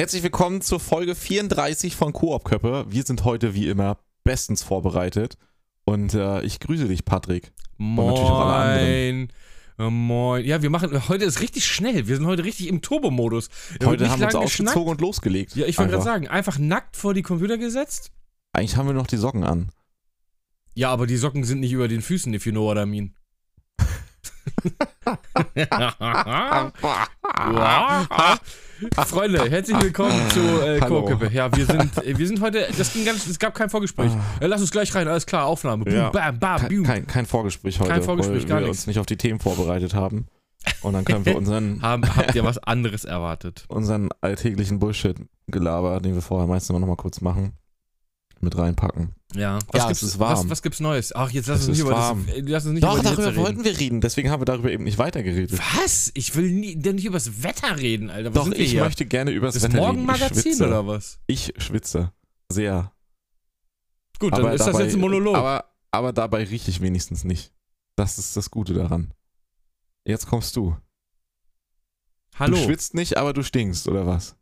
Herzlich willkommen zur Folge 34 von Koop Köppe. Wir sind heute wie immer bestens vorbereitet. Und äh, ich grüße dich, Patrick. Moin. Oh, moin. Ja, wir machen, heute ist richtig schnell. Wir sind heute richtig im Turbo-Modus. Heute haben wir uns ausgezogen und losgelegt. Ja, ich wollte gerade sagen, einfach nackt vor die Computer gesetzt. Eigentlich haben wir noch die Socken an. Ja, aber die Socken sind nicht über den Füßen, if you know what I mean. Freunde, herzlich willkommen zu äh, Chorkippe. Ja, wir sind, wir sind heute, das ging ganz, es gab kein Vorgespräch. Ah. lass uns gleich rein, alles klar, Aufnahme. Boom, ja. bam, bam, boom. Kein, kein, Vorgespräch heute, kein Vorgespräch, weil gar wir nichts. uns nicht auf die Themen vorbereitet haben. Und dann können wir unseren. haben, habt ihr was anderes erwartet? Unseren alltäglichen Bullshit-Gelaber, den wir vorher meistens immer noch mal kurz machen, mit reinpacken. Ja, was ja, gibt's, es ist warm. Was, was gibt's Neues? Ach, jetzt lass uns nicht über warm. das, lass uns nicht Doch, über darüber reden. wollten wir reden, deswegen haben wir darüber eben nicht weitergeredet. Was? Ich will nie, denn nicht über das Wetter reden, Alter. Was Doch, ich hier? möchte gerne über das Wetter reden. Morgenmagazin oder was? Ich schwitze. Sehr. Gut, dann aber ist dabei, das jetzt ein Monolog. Aber, aber dabei rieche ich wenigstens nicht. Das ist das Gute daran. Jetzt kommst du. Hallo. Du schwitzt nicht, aber du stinkst, oder was?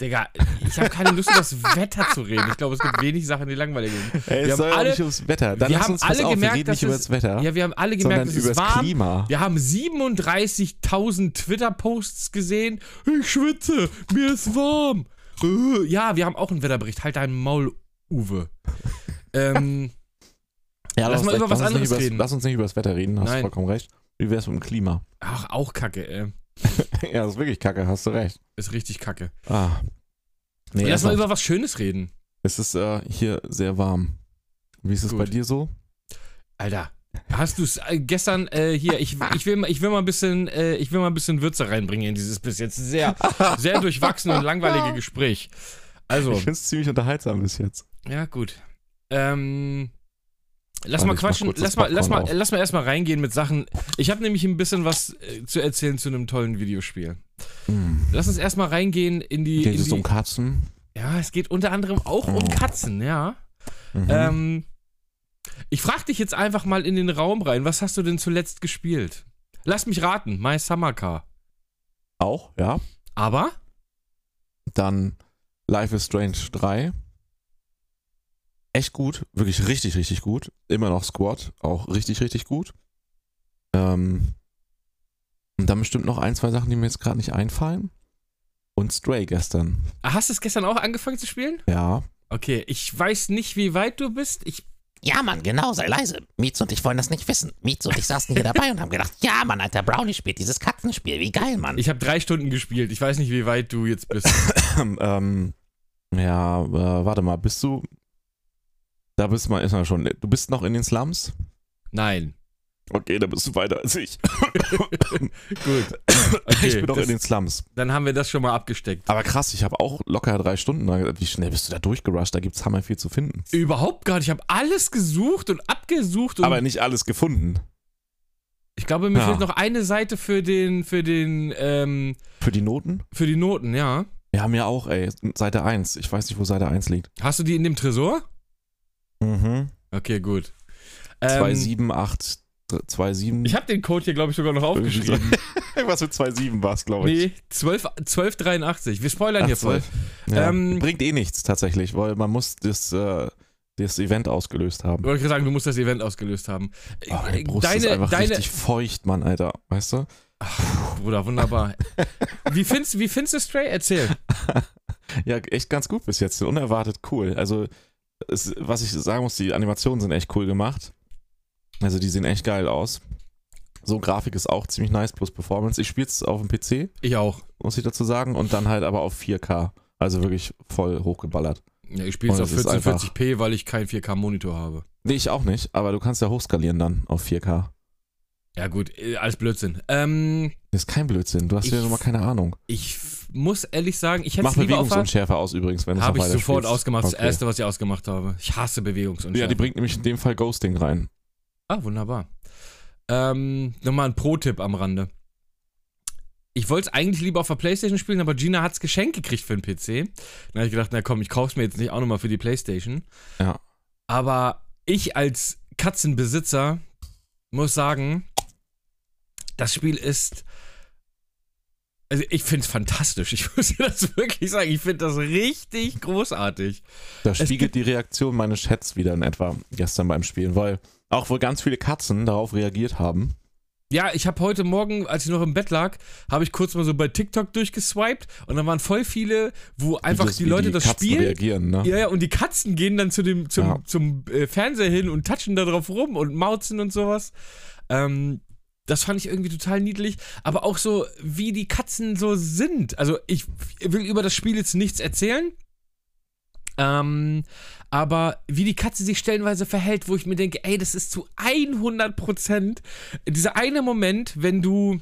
Digga, ich habe keine Lust, über das Wetter zu reden. Ich glaube, es gibt wenig Sachen, die langweilig sind. Hey, es soll alle, nicht ums Wetter. Dann wir haben uns alle auf, gemerkt, wir reden nicht über das Wetter. Ja, wir haben alle gemerkt, dass es warm. Klima. Wir haben 37.000 Twitter-Posts gesehen. Ich schwitze, mir ist warm. Äh, ja, wir haben auch einen Wetterbericht. Halt deinen Maul, Uwe. ähm, ja, lass mal über was anderes reden. Lass uns nicht über das Wetter reden, hast Nein. vollkommen recht. Wie wär's mit dem Klima? Ach, auch kacke, ey. ja, das ist wirklich kacke, hast du recht. Ist richtig kacke. Ah. Nee, Lass mal über was Schönes reden. Es ist äh, hier sehr warm. Wie ist es bei dir so? Alter, hast du es äh, gestern äh, hier? Ich, ich, will, ich will mal ein bisschen, äh, ich will mal ein bisschen Würze reinbringen in dieses bis jetzt sehr, sehr durchwachsene und langweilige Gespräch. Also, ich finde es ziemlich unterhaltsam bis jetzt. Ja gut. Ähm, Lass mal quatschen, lass mal, lass mal, lass mal erstmal reingehen mit Sachen. Ich habe nämlich ein bisschen was äh, zu erzählen zu einem tollen Videospiel. Hm. Lass uns erstmal reingehen in die. Geht in es die, um Katzen? Ja, es geht unter anderem auch oh. um Katzen, ja. Mhm. Ähm, ich frage dich jetzt einfach mal in den Raum rein. Was hast du denn zuletzt gespielt? Lass mich raten. My Summer Car. Auch, ja. Aber? Dann Life is Strange 3 echt gut, wirklich richtig, richtig gut. Immer noch Squad, auch richtig, richtig gut. Ähm, und dann bestimmt noch ein, zwei Sachen, die mir jetzt gerade nicht einfallen. Und Stray gestern. Hast du es gestern auch angefangen zu spielen? Ja. Okay, ich weiß nicht, wie weit du bist. Ich ja, Mann, genau, sei leise. Mietz und ich wollen das nicht wissen. Mietz und ich saßen hier dabei und haben gedacht, ja, Mann, Alter, Brownie spielt dieses Katzenspiel. Wie geil, Mann. Ich habe drei Stunden gespielt. Ich weiß nicht, wie weit du jetzt bist. ähm, ja, äh, warte mal, bist du da bist man erstmal schon. Du bist noch in den Slums? Nein. Okay, da bist du weiter als ich. Gut. Okay, ich bin noch in den Slums. Dann haben wir das schon mal abgesteckt. Aber krass, ich habe auch locker drei Stunden. Wie schnell bist du da durchgerusht? Da gibt es hammer viel zu finden. Überhaupt gar nicht. Ich habe alles gesucht und abgesucht. Und Aber nicht alles gefunden. Ich glaube, mir ja. fehlt noch eine Seite für den, für den, ähm, Für die Noten? Für die Noten, ja. Ja, mir auch, ey. Seite 1. Ich weiß nicht, wo Seite 1 liegt. Hast du die in dem Tresor? Mhm. Okay, gut. 278 27. Ich habe den Code hier, glaube ich, sogar noch aufgeschrieben. Was mit 27 war es, glaube ich. Nee, 12, 1283. Wir spoilern Ach, hier voll. Ja. Ähm, Bringt eh nichts tatsächlich, weil man muss das, äh, das Event ausgelöst haben. Ich wollte sagen, du musst das Event ausgelöst haben. Oh, meine Brust deine, ist einfach deine, richtig feucht, Mann, Alter. Weißt du? Ach, Bruder, wunderbar. wie, findest, wie findest du Stray? Erzähl. ja, echt ganz gut bis jetzt. Unerwartet cool. Also es, was ich sagen muss, die Animationen sind echt cool gemacht. Also die sehen echt geil aus. So, Grafik ist auch ziemlich nice, plus Performance. Ich spiele es auf dem PC. Ich auch. Muss ich dazu sagen. Und dann halt aber auf 4K. Also wirklich voll hochgeballert. Ja, ich spiele es auf 1440p, weil ich keinen 4K-Monitor habe. Nee, ich auch nicht. Aber du kannst ja hochskalieren dann auf 4K. Ja, gut, äh, alles Blödsinn. Ähm, das ist kein Blödsinn. Du hast ja nochmal keine Ahnung. Ich muss ehrlich sagen, ich hätte Mach Bewegungsunschärfe aus übrigens, wenn du Habe ich sofort spielst. ausgemacht. Okay. Das erste, was ich ausgemacht habe. Ich hasse Bewegungsunschärfe. Ja, die bringt nämlich in dem Fall Ghosting rein. Ah, wunderbar. Ähm, nochmal ein Pro-Tipp am Rande. Ich wollte es eigentlich lieber auf der Playstation spielen, aber Gina hat es geschenkt gekriegt für den PC. Dann habe ich gedacht, na komm, ich kauf's mir jetzt nicht auch nochmal für die Playstation. Ja. Aber ich als Katzenbesitzer muss sagen, das Spiel ist Also ich finde es fantastisch. Ich muss dir das wirklich sagen. Ich finde das richtig großartig. Da spiegelt die Reaktion meines Chats wieder in etwa gestern beim Spielen, weil auch wohl ganz viele Katzen darauf reagiert haben. Ja, ich habe heute Morgen, als ich noch im Bett lag, habe ich kurz mal so bei TikTok durchgeswiped und dann waren voll viele, wo einfach das- die Leute die das Katzen spielen. reagieren, ne? Ja, ja, und die Katzen gehen dann zu dem, zum, Ja. zum äh, Fernseher hin und touchen da drauf rum und mauzen und sowas. Ähm, das fand ich irgendwie total niedlich. Aber auch so, wie die Katzen so sind. Also, ich will über das Spiel jetzt nichts erzählen. Ähm, aber wie die Katze sich stellenweise verhält, wo ich mir denke, ey, das ist zu 100% dieser eine Moment, wenn du,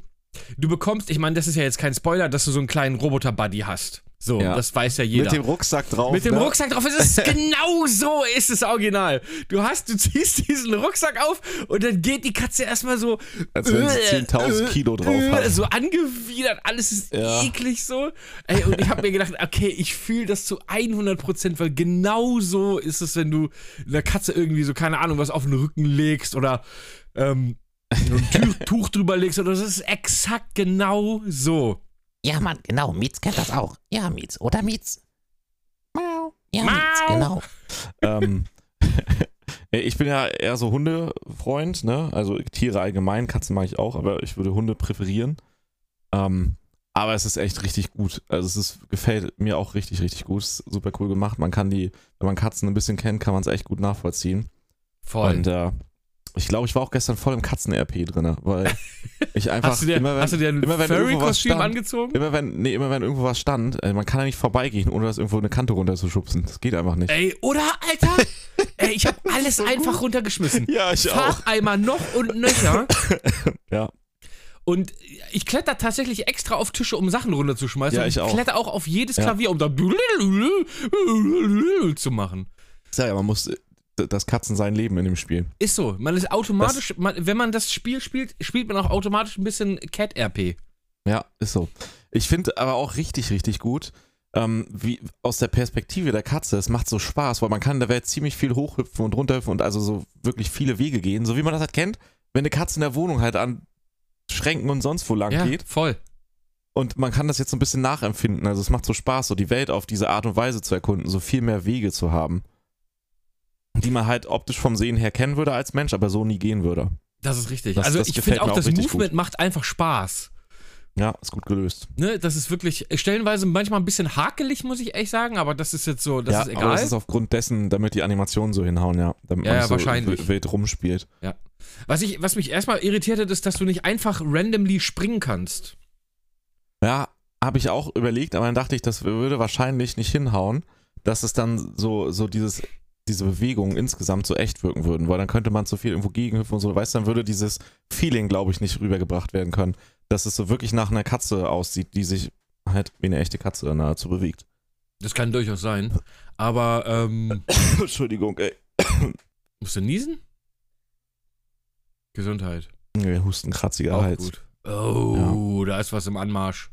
du bekommst, ich meine, das ist ja jetzt kein Spoiler, dass du so einen kleinen Roboter-Buddy hast. So, Ja. das weiß ja jeder. Mit dem Rucksack drauf. Mit dem ne? Rucksack drauf. Es ist genau so ist es original. Du hast, du ziehst diesen Rucksack auf und dann geht die Katze erstmal so. Als wenn sie 10.000 Kilo drauf hat. So angewidert, alles ist Ja. eklig so. Ey, und ich habe mir gedacht, okay, ich fühle das zu 100%, weil genau so ist es, wenn du einer Katze irgendwie so, keine Ahnung, was auf den Rücken legst oder ähm, so ein Tuch, Tuch drüber legst oder das ist exakt genau so. Ja, Mann, genau. Mietz kennt das auch. Ja, Mietz. Oder Mietz? Miau. Ja, Miau. Mietz, genau. ähm, ich bin ja eher so Hundefreund, ne? Also Tiere allgemein, Katzen mag ich auch, aber ich würde Hunde präferieren. Ähm, aber es ist echt richtig gut. Also es ist, gefällt mir auch richtig, richtig gut. Es ist super cool gemacht. Man kann die, wenn man Katzen ein bisschen kennt, kann man es echt gut nachvollziehen. Voll. Und äh, ich glaube, ich war auch gestern voll im Katzen-RP drin, weil ich einfach hast, du dir, immer, wenn, hast du dir ein immer wenn irgendwo was stand- angezogen? immer wenn, nee, immer wenn irgendwo was stand, äh, man kann ja nicht vorbeigehen, ohne das irgendwo eine Kante runterzuschubsen. Das geht einfach nicht. Ey, oder, Alter? Ey, ich habe alles einfach runtergeschmissen. Ja, ich Facheimer noch und nöcher. Ja. Und ich kletter tatsächlich extra auf Tische, um Sachen runterzuschmeißen. Ja, und ich auch. kletter auch auf jedes Ja. Klavier, um da zu machen. Ja, ja, man muss das Katzen sein Leben in dem Spiel. Ist so. Man ist automatisch, man, wenn man das Spiel spielt, spielt man auch automatisch ein bisschen Cat-RP. Ja, ist so. Ich finde aber auch richtig, richtig gut, ähm, wie aus der Perspektive der Katze, es macht so Spaß, weil man kann in der Welt ziemlich viel hochhüpfen und runterhüpfen und also so wirklich viele Wege gehen, so wie man das halt kennt, wenn eine Katze in der Wohnung halt an Schränken und sonst wo lang Ja, geht. voll. Und man kann das jetzt so ein bisschen nachempfinden. Also es macht so Spaß, so die Welt auf diese Art und Weise zu erkunden, so viel mehr Wege zu haben. Die man halt optisch vom Sehen her kennen würde als Mensch, aber so nie gehen würde. Das ist richtig. Das- also das ich finde auch, das Movement macht einfach Spaß. Ja, ist gut gelöst. Ne, das ist wirklich stellenweise manchmal ein bisschen hakelig, muss ich echt sagen, aber das ist jetzt so, das ja, ist aber egal. das ist aufgrund dessen, damit die Animationen so hinhauen, ja. Damit Ja, man ja, so wahrscheinlich. wild rumspielt. was, ich, was mich erstmal irritiert hat, ist, dass du nicht einfach randomly springen kannst. Ja, habe ich auch überlegt, aber dann dachte ich, das würde wahrscheinlich nicht hinhauen, dass es dann so, so dieses, diese Bewegungen insgesamt so echt wirken würden, weil dann könnte man zu viel irgendwo gegenhüpfen und so, weißt du, dann würde dieses Feeling, glaube ich, nicht rübergebracht werden können, dass es so wirklich nach einer Katze aussieht, die sich halt wie eine echte Katze nahezu bewegt. Das kann durchaus sein. Aber, ähm, Entschuldigung, ey. musst du niesen? Gesundheit. Nee, Husten, kratziger Auch Hals. gut. Oh, da ist was im Anmarsch.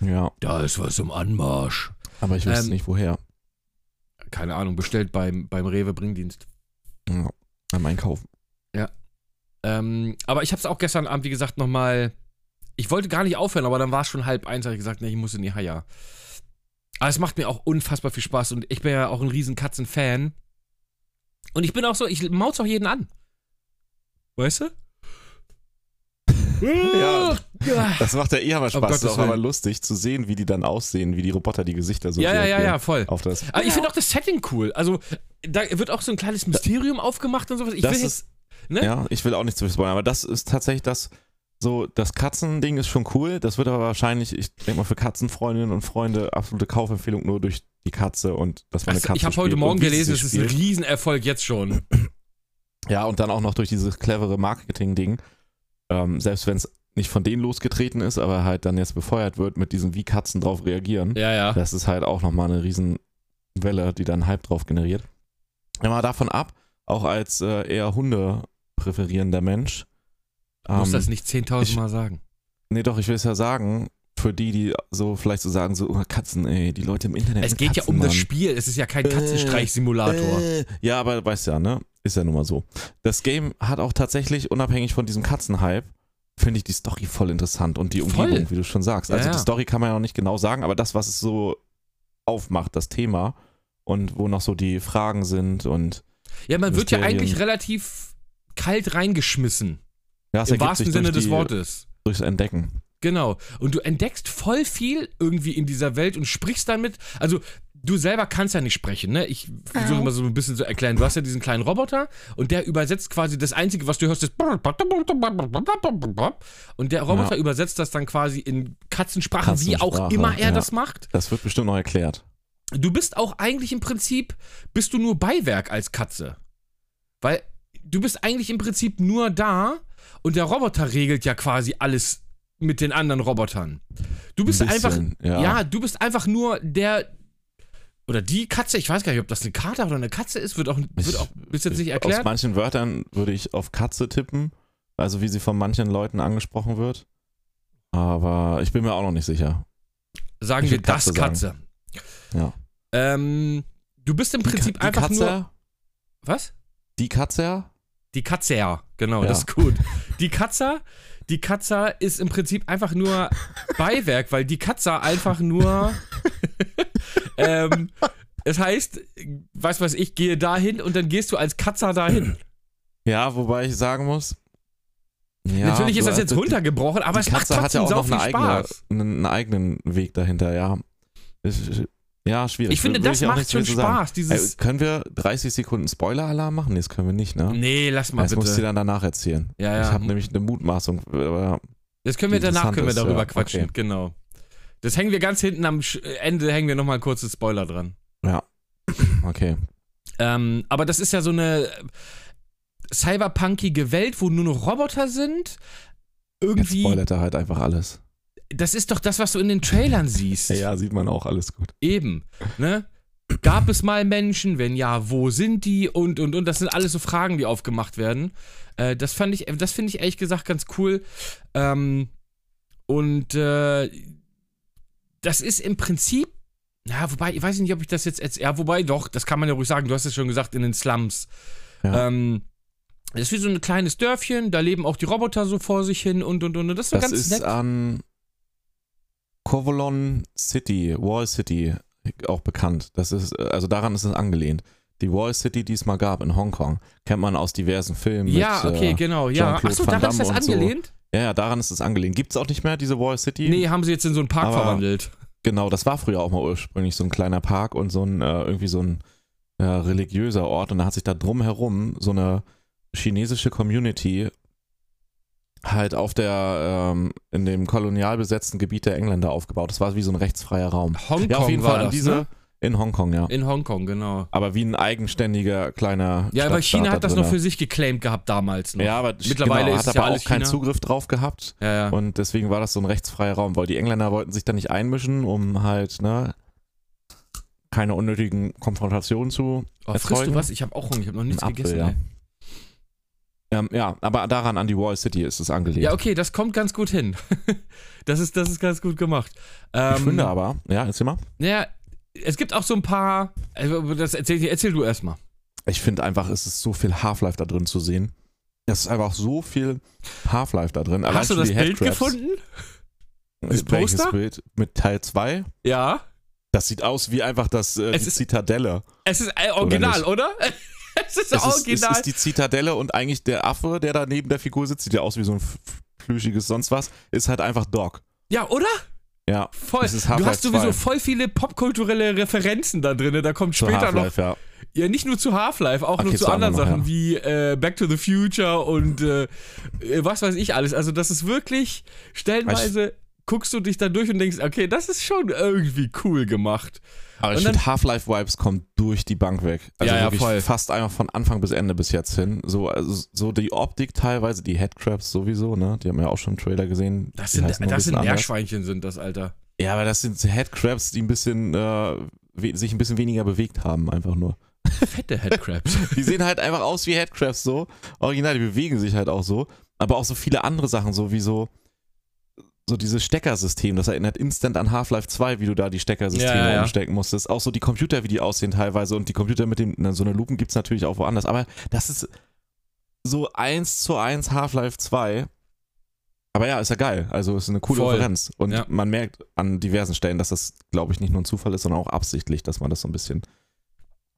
Ja, Da ist was im Anmarsch. aber ich wüsste Ähm, nicht woher. Keine Ahnung, bestellt beim, beim Rewe Bringdienst. Ja, beim Einkaufen. Ähm, aber ich habe es auch gestern Abend, wie gesagt, nochmal. Ich wollte gar nicht aufhören, aber dann war es schon halb eins, habe ich gesagt, nee, ich muss in die Haia. Aber es macht mir auch unfassbar viel Spaß und ich bin ja auch ein riesen Katzen-Fan. Und ich bin auch so, ich mauz auch jeden an. Weißt du? Ja. Das macht ja eh aber Um Spaß. Gottes ist auch aber Willen. lustig zu sehen, wie die dann aussehen, wie die Roboter die Gesichter so ja, ja, ja, ja, voll. auf das. Aber ich finde auch das Setting cool. Also, da wird auch so ein kleines Mysterium aufgemacht und sowas. Ich Das will ist- jetzt. Ne? Ja, ich will auch nicht zu viel spoilern, aber das ist tatsächlich das, so, das Katzending ist schon cool. Das wird aber wahrscheinlich, ich denke mal, für Katzenfreundinnen und Freunde absolute Kaufempfehlung nur durch die Katze und dass man eine Das, Katze ich habe heute Morgen gelesen, es ist ein. Riesenerfolg jetzt schon. Ja, und dann auch noch durch dieses clevere Marketing-Ding. Ähm, selbst wenn es nicht von denen losgetreten ist, aber halt dann jetzt befeuert wird mit diesem, wie Katzen drauf reagieren. Ja, ja. Das ist halt auch nochmal eine Riesenwelle, die dann Hype drauf generiert. Ja, mal davon ab, auch als äh, eher Hunde präferierender Mensch. Du musst ähm, das nicht 10.000 ich- Mal sagen. Nee, doch, ich will es ja sagen, für die, die so vielleicht so sagen, so oh, Katzen, ey, die Leute im Internet. Es geht ja Katzen, um das Mann. Spiel. Es ist ja kein Katzenstreich-Simulator. Äh, ja, aber weißt ja, ne? Ist ja nun mal so. Das Game hat auch tatsächlich, unabhängig von diesem Katzenhype, finde ich die Story voll interessant und die Voll. Umgebung, wie du schon sagst. Ja, Also ja. die Story kann man ja noch nicht genau sagen, aber das, was es so aufmacht, das Thema und wo noch so die Fragen sind und Ja, man wird ja eigentlich relativ kalt reingeschmissen. ja, Im wahrsten Sinne des die, Wortes. durchs Entdecken. Genau. Und du entdeckst voll viel irgendwie in dieser Welt und sprichst damit. Also, du selber kannst ja nicht sprechen, ne? Ich versuche mal so ein bisschen zu erklären. Du hast ja diesen kleinen Roboter und der übersetzt quasi das Einzige, was du hörst, ist. Und der Roboter Ja. übersetzt das dann quasi in Katzensprache, wie auch Katzensprache, immer er ja. das macht. Das wird bestimmt noch erklärt. Du bist auch eigentlich im Prinzip, bist du nur Beiwerk als Katze. Weil du bist eigentlich im Prinzip nur da und der Roboter regelt ja quasi alles mit den anderen Robotern. Du bist Ein bisschen, einfach, ja. ja. du bist einfach nur der oder die Katze, ich weiß gar nicht, ob das eine Kater oder eine Katze ist, wird auch, wird auch bis jetzt nicht Aus erklärt. manchen Wörtern würde ich auf Katze tippen, also wie sie von manchen Leuten angesprochen wird. Aber ich bin mir auch noch nicht sicher. Sagen ich wir das Katze Katze. Ja. Ähm, du bist im Prinzip die, einfach Katze, nur. Was? Die Katze, Die Katze, ja, genau, Ja. das ist gut. Die Katze, die Katze ist im Prinzip einfach nur Beiwerk, weil die Katze einfach nur. ähm, es heißt, was weiß ich, gehe dahin und dann gehst du als Katze dahin. ja, wobei ich sagen muss. Ja, Natürlich ist das jetzt also runtergebrochen, aber die es macht Katze hat ja auch noch viel eine eigene, einen eigenen Weg dahinter, ja. Ist- Ja, schwierig. Ich finde, Will das auch macht schon. Spaß. Dieses. Ey, können wir 30 Sekunden Spoiler-Alarm machen? Nee, das können wir nicht, ne? nee, lass mal das musst du dann danach erzählen. Ja, ja. Ich habe nämlich eine Mutmaßung. Das können wir danach können wir ist, darüber ja, quatschen, okay. genau. Das hängen wir ganz hinten am Ende, hängen wir nochmal ein kurzes Spoiler dran. okay. Ähm, aber das ist ja so eine cyberpunkige Welt, wo nur noch Roboter sind. Jetzt Irgendwie, spoilert er halt einfach alles. Das ist doch das, was du in den Trailern siehst. Ja, sieht man auch alles gut. Eben, ne? Gab es mal Menschen? Wenn ja, wo sind die? Und, und, und. Das sind alles so Fragen, die aufgemacht werden. Äh, das fand ich, das finde ich ehrlich gesagt ganz cool. Ähm, und äh, das ist im Prinzip, ja, wobei, ich weiß nicht, ob ich das jetzt, ja, wobei, doch, das kann man ja ruhig sagen, du hast es schon gesagt, in den Slums. Ja. Ähm, das ist wie so ein kleines Dörfchen, da leben auch die Roboter so vor sich hin und, und, und. und das ist so Das ganz ist nett. an Kovalon City, Wall City, auch bekannt. Das ist, also daran ist es angelehnt. Die Wall City, die es mal gab in Hongkong, kennt man aus diversen Filmen. ja, mit, okay, äh, genau, ja. Achso, daran ist das so. angelehnt? Ja, ja, daran ist es angelehnt. Gibt es auch nicht mehr, diese Wall City? Nee, haben sie jetzt in so einen Park Aber- verwandelt. Genau, das war früher auch mal ursprünglich so ein kleiner Park und so ein, äh, irgendwie so ein äh, religiöser Ort. Und da hat sich da drumherum so eine chinesische Community halt auf der, ähm, in dem kolonial besetzten Gebiet der Engländer aufgebaut. Das war wie so ein rechtsfreier Raum. Hongkong Ja, auf jeden war Fall das, diese, ne? in Hongkong, ja. In Hongkong, genau. Aber wie ein eigenständiger kleiner Ja, aber China hat das noch drinne. für sich geclaimt gehabt damals noch. Ja, aber Mittlerweile genau, ist hat ja aber alles auch keinen China. Zugriff drauf gehabt. ja, ja. Und deswegen war das so ein rechtsfreier Raum, weil die Engländer wollten sich da nicht einmischen, um halt, ne, keine unnötigen Konfrontationen zu Oh, frisst erzeugen. du was? Ich habe auch Hunger, ich habe noch nichts Apfel, gegessen. ja. Ähm, ja, aber daran an die Wall City ist es angelegt. Ja, okay, das kommt ganz gut hin. das, ist, das ist ganz gut gemacht. Ähm, Ich finde aber, ja, erzähl mal. Naja, es gibt auch so ein paar. Also das erzähl, erzähl du erstmal. Ich finde einfach, es ist so viel Half-Life da drin zu sehen. Es ist einfach so viel Half-Life da drin. Allein Hast du das Bild gefunden? Das Welches Poster? Bild? Mit Teil 2? Ja. Das sieht aus wie einfach das, äh, Es die ist- Zitadelle. Es ist äh, original, nicht? oder? Es ist Es ist, es original. ist die Zitadelle und eigentlich der Affe, der da neben der Figur sitzt, sieht ja aus wie so ein plüschiges sonst was, ist halt einfach Doc. ja, oder? Ja, Voll. Ist Du hast sowieso 2. voll viele popkulturelle Referenzen da drin. Da kommt zu später noch ja. Ja, nicht nur zu Half-Life, auch Okay, noch zu zu anderen anderen noch, Sachen ja. wie äh, Back to the Future und äh, äh, was weiß ich alles. Also das ist wirklich stellenweise guckst du dich da durch und denkst, okay, das ist schon irgendwie cool gemacht. Aber ich finde, Half-Life-Vibes kommen durch die Bank weg. Also Ja, ja, voll. fast einfach von Anfang bis Ende bis jetzt hin. So, also, so die Optik teilweise, die Headcrabs sowieso, ne? Die haben wir ja auch schon im Trailer gesehen. Das sind, das sind anders. Meerschweinchen, sind das, Alter. Ja, aber das sind Headcrabs, die ein bisschen, äh, sich ein bisschen weniger bewegt haben, einfach nur. Fette Headcrabs. Die sehen halt einfach aus wie Headcrabs so. Original, die bewegen sich halt auch so. Aber auch so viele andere Sachen, so wie so, so dieses Steckersystem. Das erinnert instant an Half-Life 2, wie du da die Steckersysteme Ja, ja, umstecken musstest. Auch so die Computer, wie die aussehen teilweise. Und die Computer mit dem, na, so eine Lupen gibt es natürlich auch woanders. Aber das ist so eins zu eins Half-Life 2. Aber ja, ist ja geil. Also ist eine coole Voll. Referenz. Und Ja. man merkt an diversen Stellen, dass das, glaube ich, nicht nur ein Zufall ist, sondern auch absichtlich, dass man das so ein bisschen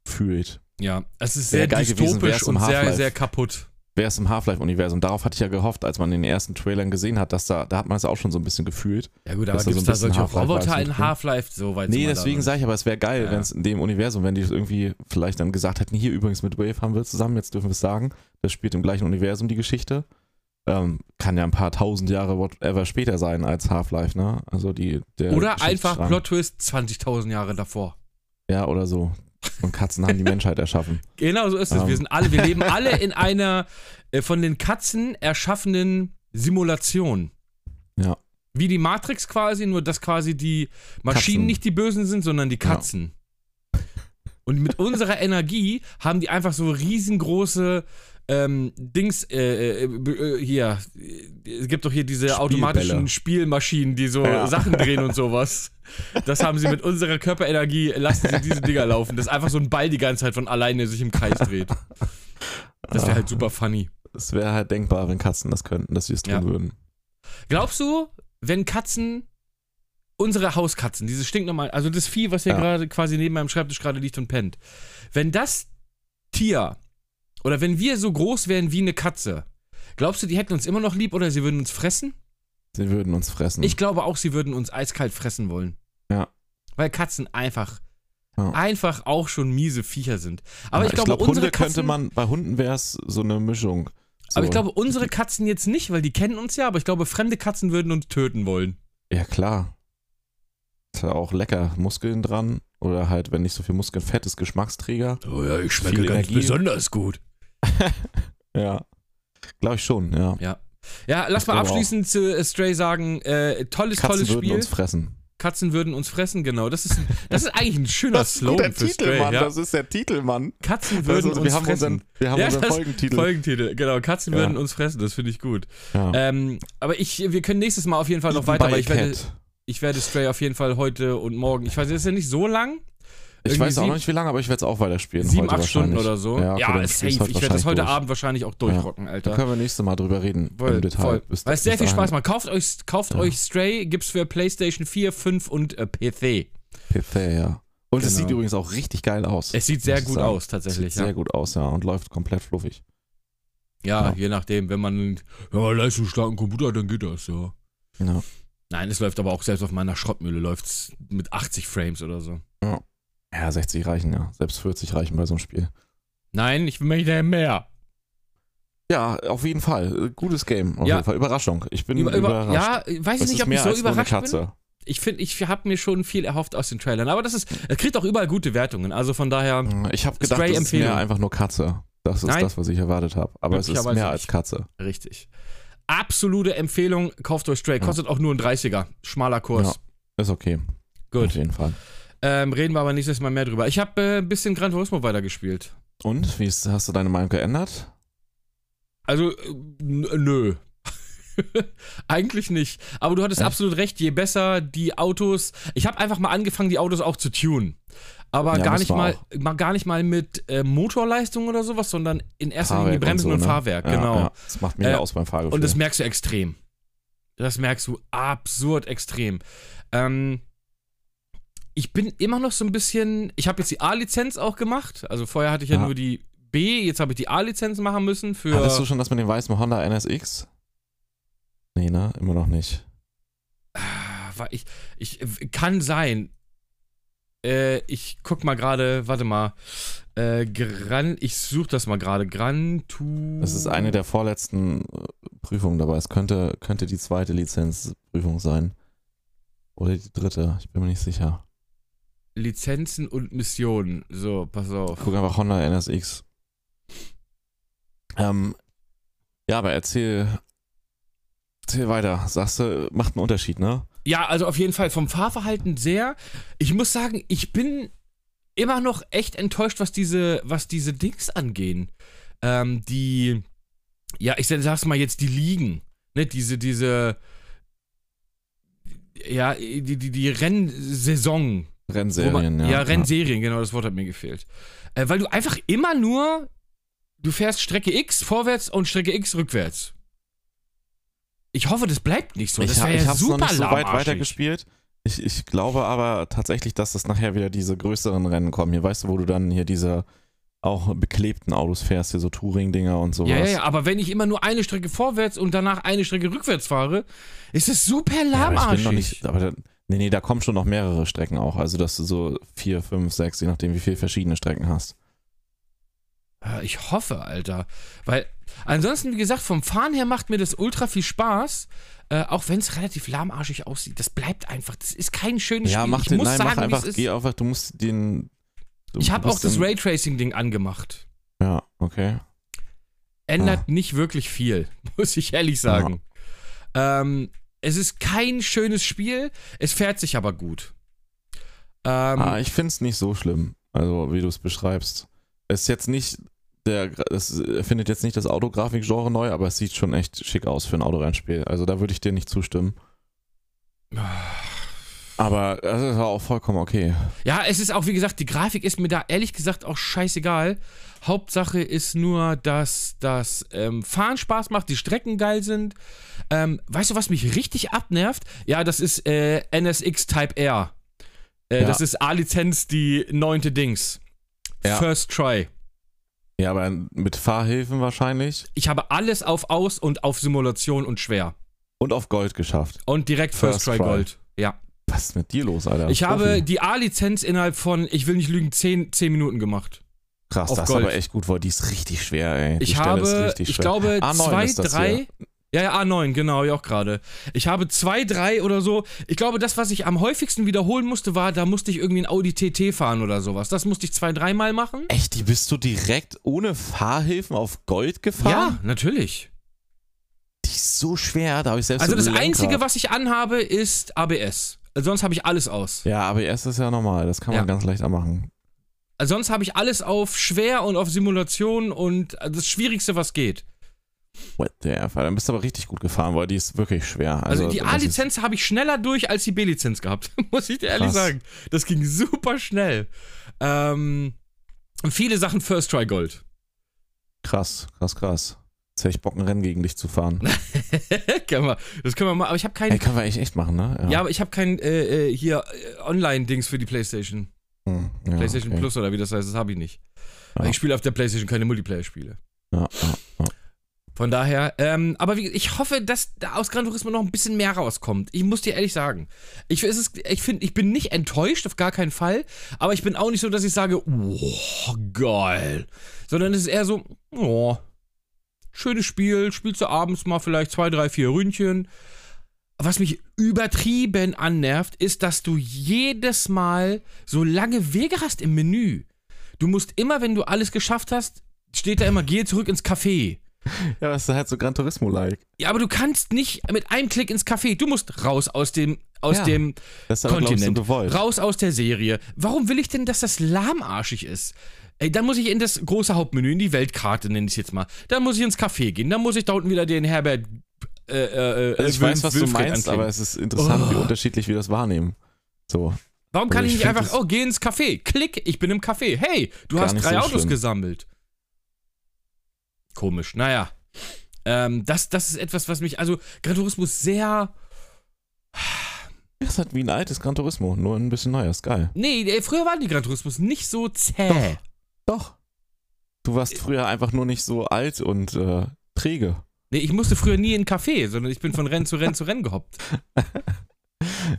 fühlt. Ja, es ist sehr gewesen, dystopisch und sehr, sehr kaputt. Wer ist im Half-Life-Universum? Darauf hatte ich ja gehofft, als man den ersten Trailern gesehen hat, dass da, da hat man es auch schon so ein bisschen gefühlt. Ja gut, aber da gibt es so da ein bisschen solche Roboter in Half-Life? So weit Nee, da deswegen sage ich, aber es wäre geil, Ja. wenn es in dem Universum, wenn die irgendwie vielleicht dann gesagt hätten, hier übrigens mit Wave haben wir zusammen, jetzt dürfen wir es sagen, das spielt im gleichen Universum die Geschichte. Ähm, kann ja ein paar tausend Jahre whatever später sein als Half-Life, ne? Also die der. Oder einfach. Plot-Twist 20.000 Jahre davor. Ja, oder so. Und Katzen haben die Menschheit erschaffen. Genau so ist es. Ähm. Wir sind alle, wir leben alle in einer äh, von den Katzen erschaffenen Simulation. Ja. Wie die Matrix quasi, nur dass quasi die Maschinen Katzen. nicht die Bösen sind, sondern die Ja. Katzen. Und mit unserer Energie haben die einfach so riesengroße ähm, Dings, äh, äh, äh, hier, es gibt doch hier diese Spielbälle. automatischen Spielmaschinen, die so Ja. Sachen drehen und sowas. Das haben sie mit unserer Körperenergie, lassen sie diese Dinger laufen. Das ist einfach so ein Ball die ganze Zeit von alleine sich im Kreis dreht. Das wäre halt super funny. Es wäre halt denkbar, wenn Katzen das könnten, dass sie es tun Ja. würden. Glaubst du, wenn Katzen, unsere Hauskatzen, dieses stinknormal, also das Vieh, was hier Ja. gerade quasi neben meinem Schreibtisch gerade liegt und pennt, wenn das Tier oder wenn wir so groß wären wie eine Katze, glaubst du, die hätten uns immer noch lieb oder sie würden uns fressen? Sie würden uns fressen. Ich glaube auch, sie würden uns eiskalt fressen wollen. Ja. Weil Katzen einfach, Ja. einfach auch schon miese Viecher sind. Aber Ja, ich glaube, glaub, unsere Hunde Katzen, könnte man, bei Hunden wäre es so eine Mischung. So, aber ich glaube, unsere Katzen jetzt nicht, weil die kennen uns ja, aber ich glaube, fremde Katzen würden uns töten wollen. Ja, klar. Ist ja auch lecker. Muskeln dran. Oder halt, wenn nicht so viel Muskeln, fettes Geschmacksträger. Oh ja, ich schmecke ganz Energie. besonders gut. Ja. Glaube ich schon, ja. Ja. Ja, lass Ich mal abschließend zu äh, Stray sagen, äh, tolles, Katzen tolles würden Spiel. uns fressen. Katzen würden uns fressen, genau. Das ist, das ist eigentlich ein schöner Slogan für Stray. Ja. ist der Titel, Mann. Katzen würden Also, uns wir haben fressen. unseren, wir haben Ja, unseren das- Folgentitel. Folgentitel, genau. Katzen Ja. würden uns fressen, das finde ich gut. Ähm, aber ich, wir können nächstes Mal auf jeden Fall noch Eaten weiter, weil ich werde, ich werde Stray auf jeden Fall heute und morgen. Ich weiß, das ist ja nicht so lang. Ich weiß auch noch nicht wie lange, aber ich werde es auch weiterspielen. Sieben, acht Stunden wahrscheinlich. oder so. Ja, Ja, safe. Ich werde das heute wahrscheinlich Abend wahrschlich auch durchrocken, durch. Alter. Da können wir nächstes Mal drüber reden Voll, im Detail. voll. Weil es sehr viel. Spaß macht. Kauft euch, kauft euch Stray, gibt's für PlayStation 4, 5 und äh, PC. PC, ja. Und es Genau. sieht übrigens auch richtig geil aus. Es sieht sehr gut sagen. aus, tatsächlich. Sieht Ja. sehr gut aus, ja. Und läuft komplett fluffig. ja, Ja. je nachdem, wenn man ja, leistungsstarken Computer dann geht das, ja. Ja. Nein, es läuft aber auch selbst auf meiner Schrottmühle läuft's mit 80 Frames oder so. Ja, 60 reichen ja. Selbst 40 reichen bei so einem Spiel. Nein, ich möchte mehr. Ja, auf jeden Fall. Gutes Game. Auf Ja. jeden Fall. Überraschung. Ich bin Über, über, überrascht. ja, weiß ich nicht, ob ich so überrascht bin. Katze. Ich finde, ich habe mir schon viel erhofft aus den Trailern. Aber das ist, es kriegt auch überall gute Wertungen. Also von daher, Ich habe gedacht, das ist mehr einfach nur Katze. Das ist Nein. das, was ich erwartet habe. Aber es ist mehr nicht. als Katze. richtig. Absolute Empfehlung, kauft euch Stray. Ja. Kostet auch nur ein 30er. Schmaler Kurs. Ja. Ist okay. Gut. Auf jeden Fall. Ähm, reden wir aber nächstes Mal mehr drüber. Ich habe äh, ein bisschen Gran Turismo weitergespielt. Und? Wie ist, hast du deine Meinung geändert? Also, äh, nö. Eigentlich nicht. Aber du hattest Echt? absolut recht, je besser die Autos. Ich habe einfach mal angefangen, die Autos auch zu tunen. Aber Ja, gar, nicht mal, mal, gar nicht mal mit äh, Motorleistung oder sowas, sondern in erster Linie Bremsen und, so, ne? Fahrwerk, Ja, genau. Ja. Das macht mega Äh, aus beim Fahrgefühl. Und das merkst du extrem. Das merkst du absurd extrem. Ähm, ich bin immer noch so ein bisschen. Ich habe jetzt die A-Lizenz auch gemacht. Also vorher hatte ich ja, Ja. nur die B, jetzt habe ich die A-Lizenz machen müssen für. Hattest du schon das mit dem weißen Honda NSX? Nee, ne? Immer noch nicht. war ich, ich kann sein. Äh, ich guck mal gerade, warte mal. Äh, Gran, ich suche das mal gerade. Gran Tu. Das ist eine der vorletzten äh, Prüfungen dabei. Es könnte, könnte die zweite Lizenzprüfung sein. Oder die dritte. Ich bin mir nicht sicher. Lizenzen und Missionen. So, pass auf. Guck einfach Honda NSX. Ähm, ja, aber erzähl, erzähl weiter. Sagst du, macht einen Unterschied, ne? Ja, also auf jeden Fall vom Fahrverhalten sehr. Ich muss sagen, ich bin immer noch echt enttäuscht, was diese, was diese Dings angehen. Ähm, die, ja, ich sag's mal jetzt, die Ligen. Ne, diese, diese, ja, die, die, die Rennsaison. Rennserien, man, ja. ja. Rennserien, genau, das Wort hat mir gefehlt. Äh, weil du einfach immer nur, du fährst Strecke X vorwärts und Strecke X rückwärts. Ich hoffe, das bleibt nicht so. Das ich wäre ich ja noch super nicht so weit lahmarschig. weitergespielt. Ich, ich glaube aber tatsächlich, dass das nachher wieder diese größeren Rennen kommen. Hier weißt du, wo du dann hier diese auch beklebten Autos fährst, hier so Touring-Dinger und sowas. Ja, ja, ja, aber wenn ich immer nur eine Strecke vorwärts und danach eine Strecke rückwärts fahre, ist es super Ja, aber ich lahmarschig. bin noch nicht, aber da, nee, nee, da kommen schon noch mehrere Strecken auch. Also, dass du so vier, fünf, sechs, je nachdem, wie viele verschiedene Strecken hast. Ja, Ich hoffe, Alter. Weil ansonsten, wie gesagt, vom Fahren her macht mir das ultra viel Spaß. Äh, auch wenn es relativ lahmarschig aussieht. Das bleibt einfach. Das ist kein schönes Ja, Spiel. mach ich den, muss nein, sagen, mach einfach, ist. geh einfach, du musst den. Du Ich habe auch das Raytracing-Ding angemacht. Ja, okay. Ändert Ah. nicht wirklich viel, muss ich ehrlich sagen. Ähm, es ist kein schönes Spiel, es fährt sich aber gut. Ähm, ah, ich find's nicht so schlimm, also wie du es beschreibst. Es ist jetzt nicht der, es findet jetzt nicht das Autografik-Genre neu, aber es sieht schon echt schick aus für ein Autorennspiel. Also da würde ich dir nicht zustimmen. Aber das ist auch vollkommen okay. Ja, es ist auch, wie gesagt, die Grafik ist mir da ehrlich gesagt auch scheißegal. Hauptsache ist nur, dass das ähm, Fahren Spaß macht, die Strecken geil sind. Ähm, weißt du, was mich richtig abnervt? Ja, das ist äh, NSX Type R. Äh, Ja. Das ist A-Lizenz, die neunte Dings. Ja. First Try. Ja, aber mit Fahrhilfen wahrscheinlich Ich habe alles auf Aus und auf Simulation und schwer. und auf Gold geschafft. Und direkt First, First Try Try. Gold. Ja. Was ist mit dir los, Alter? Ich habe die A-Lizenz innerhalb von, ich will nicht lügen, 10, 10 Minuten gemacht. Krass, das ist Gold. aber echt gut, weil die ist richtig schwer, ey. Die Ich Stelle ist habe, ich glaube, A9 zwei, ist das drei. hier. Ja, ja, A9, genau, ja auch gerade. Ich habe zwei, drei oder so. Ich glaube, das, was ich am häufigsten wiederholen musste, war, da musste ich irgendwie ein Audi TT fahren oder sowas. Das musste ich zwei, dreimal machen. Echt, die bist du direkt ohne Fahrhilfen auf Gold Ja, gefahren? natürlich. Die ist so schwer, da habe ich selbst Also so das Lenkrad. Einzige, was ich anhabe, ist ABS. Sonst habe ich alles aus. Ja, ABS ist ja normal, das kann man Ja. ganz leicht anmachen. Also Sonst habe ich alles auf schwer und auf Simulation und das Schwierigste, was geht. What the F, dann bist du aber richtig gut gefahren, weil die ist wirklich schwer. Also, Also, die A-Lizenz habe ich schneller durch als die B-Lizenz gehabt, muss ich dir ehrlich Krass. sagen. Das ging super schnell. Ähm, viele Sachen First Try Gold. Krass, krass, krass. Jetzt hätte ich Bock, ein Rennen gegen dich zu fahren. können wir, das können wir mal, aber ich habe kein, Ey, können wir echt, echt machen, ne? ja. aber ich habe kein äh, äh, hier äh, Online-Dings für die PlayStation. Hm, ja, PlayStation okay. Plus oder wie das heißt, das habe ich nicht. Ja. Ich spiele auf der PlayStation keine Multiplayer-Spiele. Ja, ja, ja. Von daher, ähm, aber wie, ich hoffe, dass da aus Gran Turismo noch ein bisschen mehr rauskommt. Ich muss dir ehrlich sagen. Ich, es ist, ich finde, ich bin nicht enttäuscht, auf gar keinen Fall. Aber ich bin auch nicht so, dass ich sage, oh, geil. Sondern es ist eher so, oh, schönes Spiel, spielst du abends mal vielleicht zwei, drei, vier Ründchen. Was mich übertrieben annervt, ist, dass du jedes Mal so lange Wege hast im Menü. Du musst immer, wenn du alles geschafft hast, steht da immer, gehe zurück ins Café. Ja, das ist halt so Gran Turismo-like. Ja, aber du kannst nicht mit einem Klick ins Café. Du musst raus aus dem, aus Ja, dem Das Kontinent. raus aus der Serie. Warum will ich denn, dass das lahmarschig ist? Ey, dann muss ich in das große Hauptmenü, in die Weltkarte, nenne ich es jetzt mal. Dann muss ich ins Café gehen. Dann muss ich da unten wieder den Herbert. Äh, äh, Also ich Wilf- weiß, was du Wilfried meinst, anklicken. aber es ist interessant, wie Oh. unterschiedlich wir das wahrnehmen. So. Warum kann also ich ich nicht einfach, oh, geh ins Café. Klick, ich bin im Café. Hey, du hast drei so Autos schlimm. gesammelt. Komisch. Naja. Ähm, das, das ist etwas, was mich, also Gran Turismo sehr. Das ist halt wie ein altes Gran Turismo, nur ein bisschen neuer, ist geil. Nee, äh, früher waren die Gran Turismos nicht so zäh. Doch. Du warst früher einfach nur nicht so alt und äh, träge. Nee, ich musste früher nie in einen Café, sondern ich bin von Rennen zu Rennen zu Rennen gehoppt.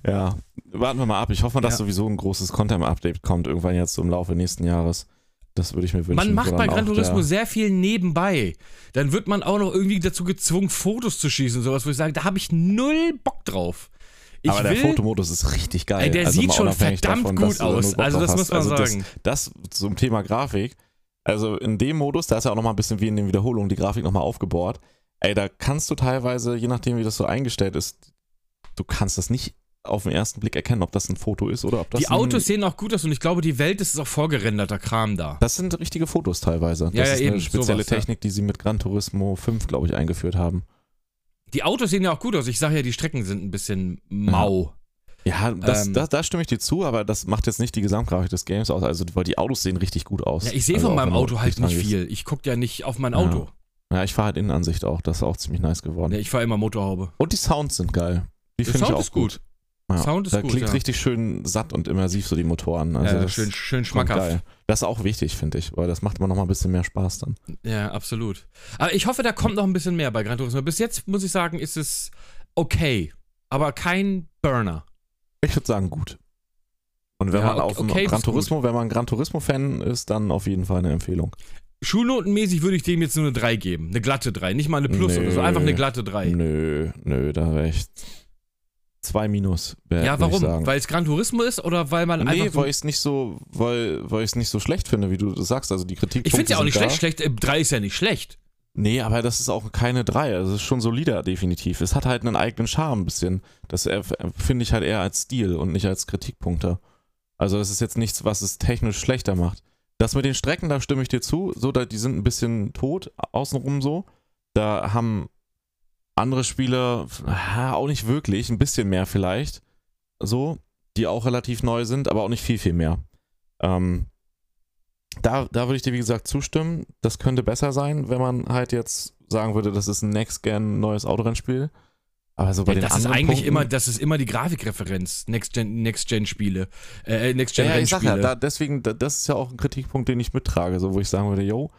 Ja, warten wir mal ab. Ich hoffe mal, dass Ja. sowieso ein großes Content-Update kommt, irgendwann jetzt im Laufe nächsten Jahres. Das würde ich mir wünschen. Man macht bei Gran Turismo sehr viel nebenbei. Dann wird man auch noch irgendwie dazu gezwungen, Fotos zu schießen und sowas, wo ich sage, da habe ich null Bock drauf. Ich Aber will, der Fotomodus ist richtig geil. Ey, der Also sieht schon verdammt davon, gut aus. Also das hast. muss man also sagen. Das, das zum Thema Grafik. Also in dem Modus, da ist ja auch nochmal ein bisschen wie in den Wiederholungen die Grafik nochmal aufgebohrt. Ey, da kannst du teilweise, je nachdem wie das so eingestellt ist, du kannst das nicht auf den ersten Blick erkennen, ob das ein Foto ist oder ob das die Autos sehen auch gut aus und ich glaube, die Welt ist auch vorgerenderter Kram da. Das sind richtige Fotos teilweise. Das Ja, ja, ist eben, eine spezielle sowas. Technik, die sie mit Gran Turismo 5, glaube ich, eingeführt haben. Die Autos sehen ja auch gut aus. Ich sage ja, die Strecken sind ein bisschen mau. Ja, das, Ähm. das, da stimme ich dir zu, aber das macht jetzt nicht die Gesamtgrafik des Games aus. Also, weil die Autos sehen richtig gut aus. Ja, ich sehe also von meinem Auto halt nicht viel. Ich gucke ja nicht auf mein Ja. Auto. Ja, ich fahre halt Innenansicht auch. Das ist auch ziemlich nice geworden. Ja, ich fahre immer Motorhaube. Und die Sounds sind geil. Die finde ich Sound auch ist gut. Ja, Sound ist da gut. Klingt ja. richtig schön satt und immersiv so die Motoren. Also ja, schön, schön schmackhaft. Das ist auch wichtig, finde ich, weil das macht immer noch mal ein bisschen mehr Spaß dann. Ja, absolut. Aber ich hoffe, da kommt noch ein bisschen mehr bei Gran Turismo. Bis jetzt muss ich sagen, ist es okay, aber kein Burner. Ich würde sagen, gut. Und wenn ja, man okay, auf okay, Gran Turismo, gut. wenn man Gran Turismo Fan ist, dann auf jeden Fall eine Empfehlung. Schulnotenmäßig würde ich dem jetzt nur eine 3 geben. Eine glatte 3, nicht mal eine Plus nö, oder so, einfach eine glatte 3. Nö, nö, da recht. 2 minus. Ja, warum? Weil es Gran Turismo ist oder weil man nee, einfach. Nee, weil ich es nicht so, weil, weil ich es nicht so schlecht finde, wie du sagst. Also die Kritik. Ich finde es ja auch nicht schlecht, schlecht. Äh, 3 ist ja nicht schlecht. Nee, aber das ist auch keine 3. Also es ist schon solider, definitiv. Es hat halt einen eigenen Charme ein bisschen. Das finde ich halt eher als Stil und nicht als Kritikpunkte. Also das ist jetzt nichts, was es technisch schlechter macht. Das mit den Strecken, da stimme ich dir zu. So, da, die sind ein bisschen tot, außenrum so. Da haben andere Spiele auch nicht wirklich, ein bisschen mehr vielleicht. So, die auch relativ neu sind, aber auch nicht viel, viel mehr. Ähm, da, da würde ich dir, wie gesagt, zustimmen. Das könnte besser sein, wenn man halt jetzt sagen würde, das ist ein Next-Gen neues Autorennspiel. Aber so bei Ja, den das ist anderen eigentlich Punkten, immer, das ist immer die Grafikreferenz. Next-Gen Next -Gen Spiele. Äh, Ja, ja, ich sag ja, da, deswegen, da, das ist ja auch ein Kritikpunkt, den ich mittrage, so wo ich sagen würde, yo.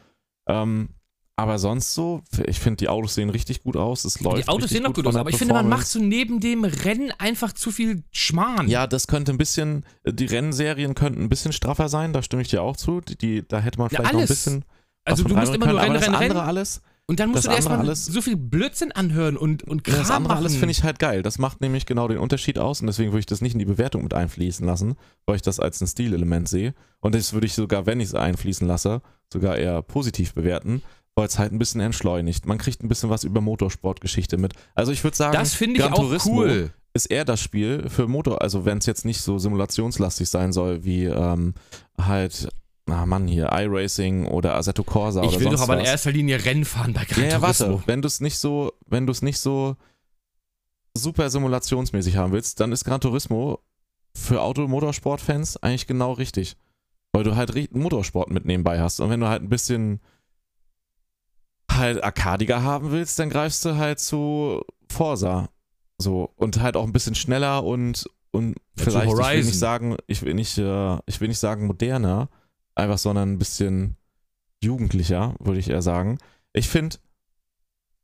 Ähm, aber sonst so, ich finde, die Autos sehen richtig gut aus. Es läuft die Autos sehen auch gut aus, aber ich finde, man macht so neben dem Rennen einfach zu viel Schmarrn. Ja, das könnte ein bisschen, die Rennserien könnten ein bisschen straffer sein, da stimme ich dir auch zu. Die, die, da hätte man Ja, vielleicht noch ein alles. bisschen. also du musst immer reinbringen nur können, Rennen, Rennen, Rennen. alles, Und dann musst du dir erstmal alles- so viel Blödsinn anhören und, und Kram das andere alles machen. finde ich halt geil. Das macht nämlich genau den Unterschied aus und deswegen würde ich das nicht in die Bewertung mit einfließen lassen, weil ich das als ein Stilelement sehe. Und das würde ich sogar, wenn ich es einfließen lasse, sogar eher positiv bewerten, es halt ein bisschen entschleunigt. Man kriegt ein bisschen was über Motorsportgeschichte mit. Also ich würde sagen, das finde ich Gran auch Turismo cool. ist eher das Spiel für Motor, also wenn es jetzt nicht so simulationslastig sein soll, wie ähm, halt, na Mann, hier iRacing oder Assetto Corsa Ich oder will doch aber in erster Linie Rennen fahren bei Gran Ja, ja, warte. Wenn du es nicht so, wenn du es nicht so super simulationsmäßig haben willst, dann ist Gran Turismo für Auto-Motorsport-Fans eigentlich genau richtig. Weil du halt Motorsport mit nebenbei hast. Und wenn du halt ein bisschen halt arkadiger haben willst, dann greifst du halt zu Forsa. So. Und halt auch ein bisschen schneller und, und Ja, vielleicht, ich will nicht sagen, ich will nicht, äh, ich will nicht sagen moderner, einfach, sondern ein bisschen jugendlicher, würde ich eher sagen. Ich finde,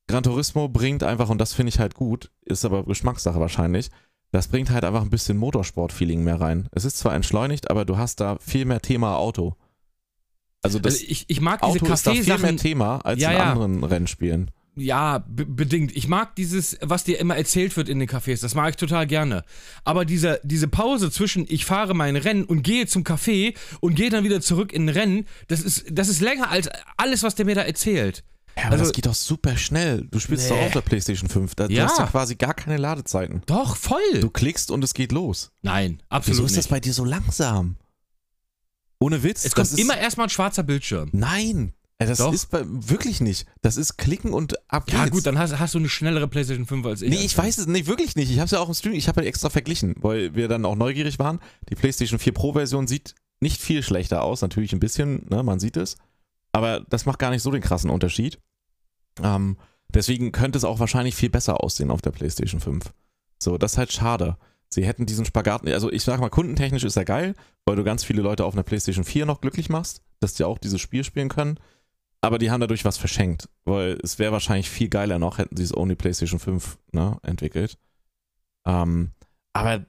Gran Turismo bringt einfach, und das finde ich halt gut, ist aber Geschmackssache wahrscheinlich, das bringt halt einfach ein bisschen Motorsport-Feeling mehr rein. Es ist zwar entschleunigt, aber du hast da viel mehr Thema Auto. Also das Also ich, ich mag diese Auto ist da viel mehr. Thema als Ja, in ja. anderen Rennspielen. Ja, be bedingt. Ich mag dieses, was dir immer erzählt wird in den Cafés. Das mag ich total gerne. Aber diese, diese Pause zwischen ich fahre mein Rennen und gehe zum Café und gehe dann wieder zurück in ein Rennen, das ist, das ist länger als alles, was der mir da erzählt. Ja, aber Also- das geht doch super schnell. Du spielst Nee. doch auf der PlayStation 5. Da, Ja. Du hast ja quasi gar keine Ladezeiten. Doch, voll. Du klickst und es geht los. Nein, absolut Wieso ist das nicht. bei dir so langsam? Ohne Witz. es kommt immer erstmal ein schwarzer Bildschirm. Nein. Äh, Das Doch. ist bei, wirklich nicht. Das ist klicken und ab Ja, geht's. gut, dann hast, hast du eine schnellere PlayStation 5 als ich. Nee, ich weiß es nee, wirklich nicht. Ich habe es ja auch im Stream, ich habe ja extra verglichen, weil wir dann auch neugierig waren. Die PlayStation 4 Pro Version sieht nicht viel schlechter aus, natürlich ein bisschen, ne, man sieht es. Aber das macht gar nicht so den krassen Unterschied. Ähm, deswegen könnte es auch wahrscheinlich viel besser aussehen auf der PlayStation 5. So, das ist halt schade. Sie hätten diesen Spagat, also ich sag mal, kundentechnisch ist er geil, weil du ganz viele Leute auf einer PlayStation 4 noch glücklich machst, dass die auch dieses Spiel spielen können. Aber die haben dadurch was verschenkt, weil es wäre wahrscheinlich viel geiler noch, hätten sie es Only PlayStation 5 ne, entwickelt. Ähm, aber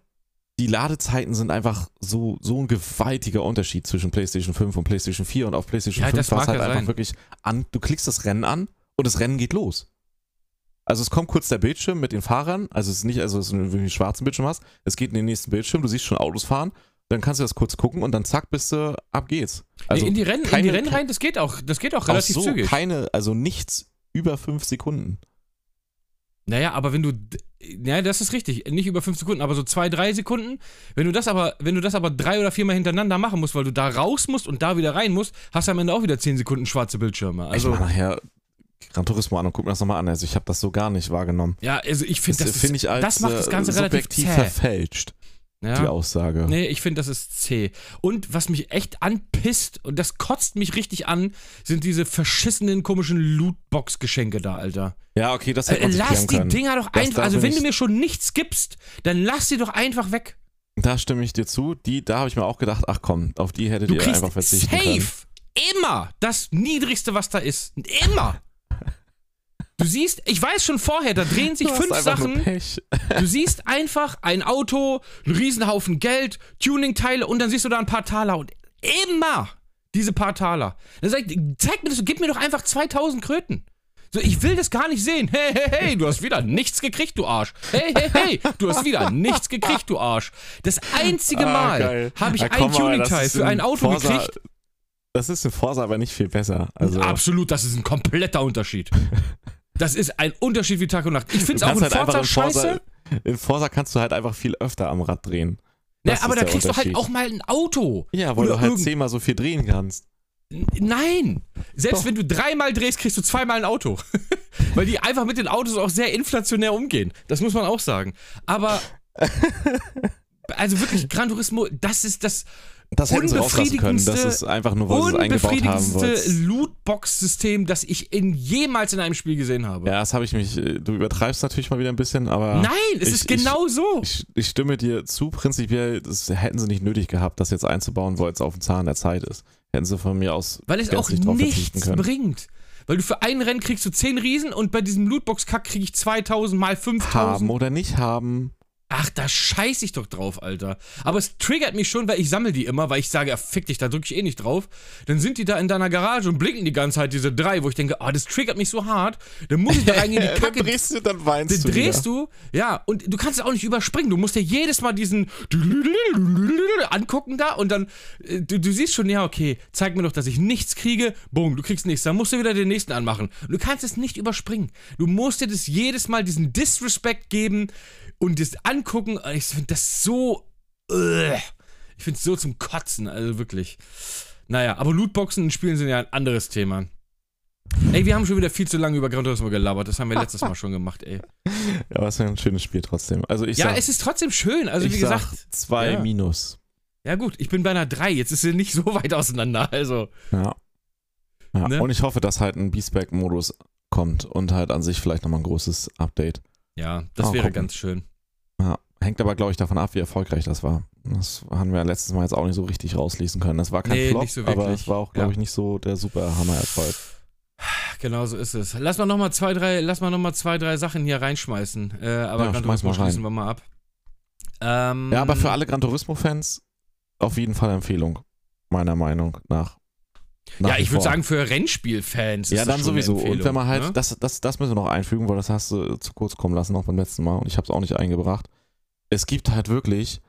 die Ladezeiten sind einfach so, so ein gewaltiger Unterschied zwischen PlayStation 5 und PlayStation 4 und auf PlayStation Ja, 5 das war es halt ja einfach sein. wirklich an, du klickst das Rennen an und das Rennen geht los. Also es kommt kurz der Bildschirm mit den Fahrern, also es ist nicht, also dass du wirklich einen schwarzen Bildschirm hast, es geht in den nächsten Bildschirm, du siehst schon Autos fahren, dann kannst du das kurz gucken und dann zack, bist du, ab geht's. Also nee, in die Rennen, in keine- die Rennen rein, das geht auch, das geht auch auch relativ so zügig. keine, also nichts über fünf Sekunden. Naja, aber wenn du. Ja, das ist richtig. Nicht über fünf Sekunden, aber so zwei, drei Sekunden. Wenn du das aber, wenn du das aber drei oder viermal hintereinander machen musst, weil du da raus musst und da wieder rein musst, hast du am Ende auch wieder zehn Sekunden schwarze Bildschirme. ich Also, mach nachher Gran Turismo an und guck mir das nochmal an. Also ich habe das so gar nicht wahrgenommen. ja, also ich finde, Das, das, ist- finde ich als das macht das äh, Ganze relativ subjektiv zäh. verfälscht. Ja. die Aussage. Nee, ich finde, das ist C. Und was mich echt anpisst, und das kotzt mich richtig an, sind diese verschissenen komischen Lootbox-Geschenke da, Alter. Ja, okay, das hätte Äh, man sich lass die können. Dinger doch Das einfach, also wenn du mir schon nichts gibst, dann lass sie doch einfach weg. Da stimme ich dir zu. Die, da habe ich mir auch gedacht, ach komm, auf die hättet Du ihr einfach verzichten können. safe immer das Niedrigste, was da ist. Immer. Du siehst, ich weiß schon vorher, da drehen sich Du hast fünf Sachen. Pech. Du siehst einfach ein Auto, einen Riesenhaufen Geld, Tuningteile und dann siehst du da ein paar Taler und immer diese paar Taler. Dann sag ich, zeig mir das, gib mir doch einfach 2000 Kröten. So, ich will das gar nicht sehen. Hey, hey, hey, du hast wieder nichts gekriegt, du Arsch. Hey, hey, hey, du hast wieder nichts gekriegt, du Arsch. Das einzige Ah, Mal geil. habe ich Ja, ein komm Tuningteil für in ein Auto Forza- gekriegt. Das ist in Forza aber nicht viel besser. Also, Absolut, das ist ein kompletter Unterschied. Das ist ein Unterschied wie Tag und Nacht. Ich finde es auch in halt einfach Forza in Forza, scheiße. in Forza kannst du halt einfach viel öfter am Rad drehen. Ne, Das aber da kriegst du halt auch mal ein Auto. Ja, weil Oder du halt zehnmal so viel drehen kannst. Nein! Selbst Doch. wenn du dreimal drehst, kriegst du zweimal ein Auto. Weil die einfach mit den Autos auch sehr inflationär umgehen. Das muss man auch sagen. Aber. Also wirklich, Gran Turismo, das ist das Das hätten sie rauslassen können. Das ist einfach nur, weil sie es eingebaut haben wollten. Lootbox-System, das ich in jemals in einem Spiel gesehen habe. Ja, das habe ich mich. äh, Du übertreibst natürlich mal wieder ein bisschen, aber. Nein, es ich- ist genau so. Ich, ich stimme dir zu, prinzipiell, das hätten sie nicht nötig gehabt, das jetzt einzubauen, weil es auf dem Zahn der Zeit ist. Hätten sie von mir aus Weil es auch nichts bringt. Weil du für ein Rennen kriegst du 10 Riesen und bei diesem Lootbox-Kack krieg ich 2000 mal 5000. Haben oder nicht haben. Ach, da scheiß ich doch drauf, Alter. Aber es triggert mich schon, weil ich sammle die immer, weil ich sage, ja, fick dich, da drücke ich eh nicht drauf. Dann sind die da in deiner Garage und blinken die ganze Zeit, diese drei, wo ich denke, ah, das triggert mich so hart. Dann muss ich da rein in die dann Kacke. drehst du, dann weinst Dann du. drehst wieder. du, ja, und du kannst es auch nicht überspringen. Du musst dir jedes Mal diesen angucken da und dann, äh, du, du siehst schon, ja, okay, zeig mir doch, dass ich nichts kriege. Boom, du kriegst nichts. Dann musst du wieder den nächsten anmachen. Und du kannst es nicht überspringen. Du musst dir das jedes Mal diesen Disrespect geben und das angucken. Und Ich finde das so, äh, ich finde es so zum Kotzen, also wirklich. Naja, aber Lootboxen in Spielen sind ja ein anderes Thema. Ey, wir haben schon wieder viel zu lange über Gran Turismo gelabert. Das haben wir letztes Mal schon gemacht, ey. Ja, aber es ist ein schönes Spiel trotzdem. Also ich Ja, sag, es ist trotzdem schön. Also, wie sag gesagt. zwei ja. Minus. Ja, gut, ich bin bei einer 3. Jetzt ist sie nicht so weit auseinander. Also. Ja. ja. Ne? Und ich hoffe, dass halt ein Beastback-Modus kommt und halt an sich vielleicht nochmal ein großes Update. Ja, das Mal wäre gucken. ganz schön. Ja. Hängt aber, glaube ich, davon ab, wie erfolgreich das war. Das haben wir letztes Mal jetzt auch nicht so richtig rauslesen können. Das war kein Nee, Flop, nicht so aber es war auch, glaube Ja. ich, nicht so der super Hammer-Erfolg. Genau so ist es. Lass mal nochmal zwei, drei, lass mal noch mal zwei, drei Sachen hier reinschmeißen. Äh, aber Ja, Gran Turismo schließen wir mal ab. Ähm, Ja, aber für alle Gran Turismo-Fans auf jeden Fall Empfehlung, meiner Meinung nach. Nach Ja, ich würde sagen, für Rennspielfans ist Ja, das dann sowieso. Und wenn man halt, ne? das, das, das müssen wir noch einfügen, weil das hast du zu kurz kommen lassen, auch beim letzten Mal. Und ich habe es auch nicht eingebracht. Es gibt halt wirklich,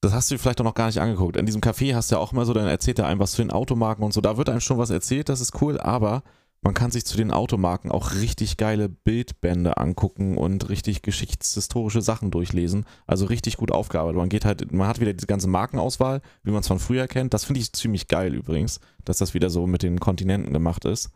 das hast du dir vielleicht auch noch gar nicht angeguckt. In diesem Café hast du ja auch immer so, dann erzählt er einem was zu den Automarken und so. Da wird einem schon was erzählt, das ist cool, aber man kann sich zu den Automarken auch richtig geile Bildbände angucken und richtig geschichtshistorische Sachen durchlesen. Also richtig gut aufgearbeitet. Man geht halt, man hat wieder diese ganze Markenauswahl, wie man es von früher kennt. Das finde ich ziemlich geil übrigens, dass das wieder so mit den Kontinenten gemacht ist.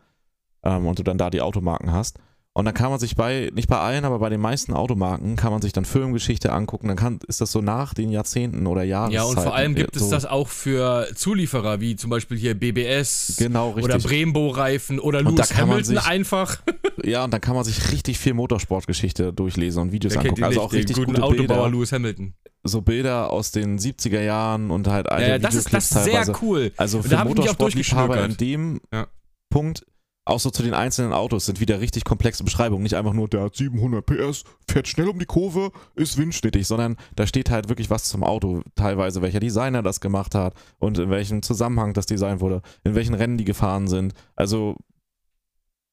Ähm, und du dann da die Automarken hast. Und dann kann man sich bei, nicht bei allen, aber bei den meisten Automarken kann man sich dann Firmengeschichte angucken. Dann kann, ist das so nach den Jahrzehnten oder Jahren. Ja, und vor allem gibt es so, das auch für Zulieferer, wie zum Beispiel hier BBS Genau, oder. Brembo-Reifen oder Lewis Hamilton sich- einfach. Ja, und dann kann man sich richtig viel Motorsportgeschichte durchlesen und Videos Wer angucken. Also auch den richtig guten gute Autobauer Bilder. Lewis Hamilton. So Bilder aus den 70er Jahren und halt alte Ja, ja, das ist das Videoclips sehr teilweise. cool. Also Und für da hab ich mich auch Motorsportliebhaber in dem Ja. Punkt, auch so zu den einzelnen Autos, sind wieder richtig komplexe Beschreibungen. Nicht einfach nur, der hat 700 PS, fährt schnell um die Kurve, ist windschnittig, sondern da steht halt wirklich was zum Auto. Teilweise, welcher Designer das gemacht hat und in welchem Zusammenhang das Design wurde, in welchen Rennen die gefahren sind. Also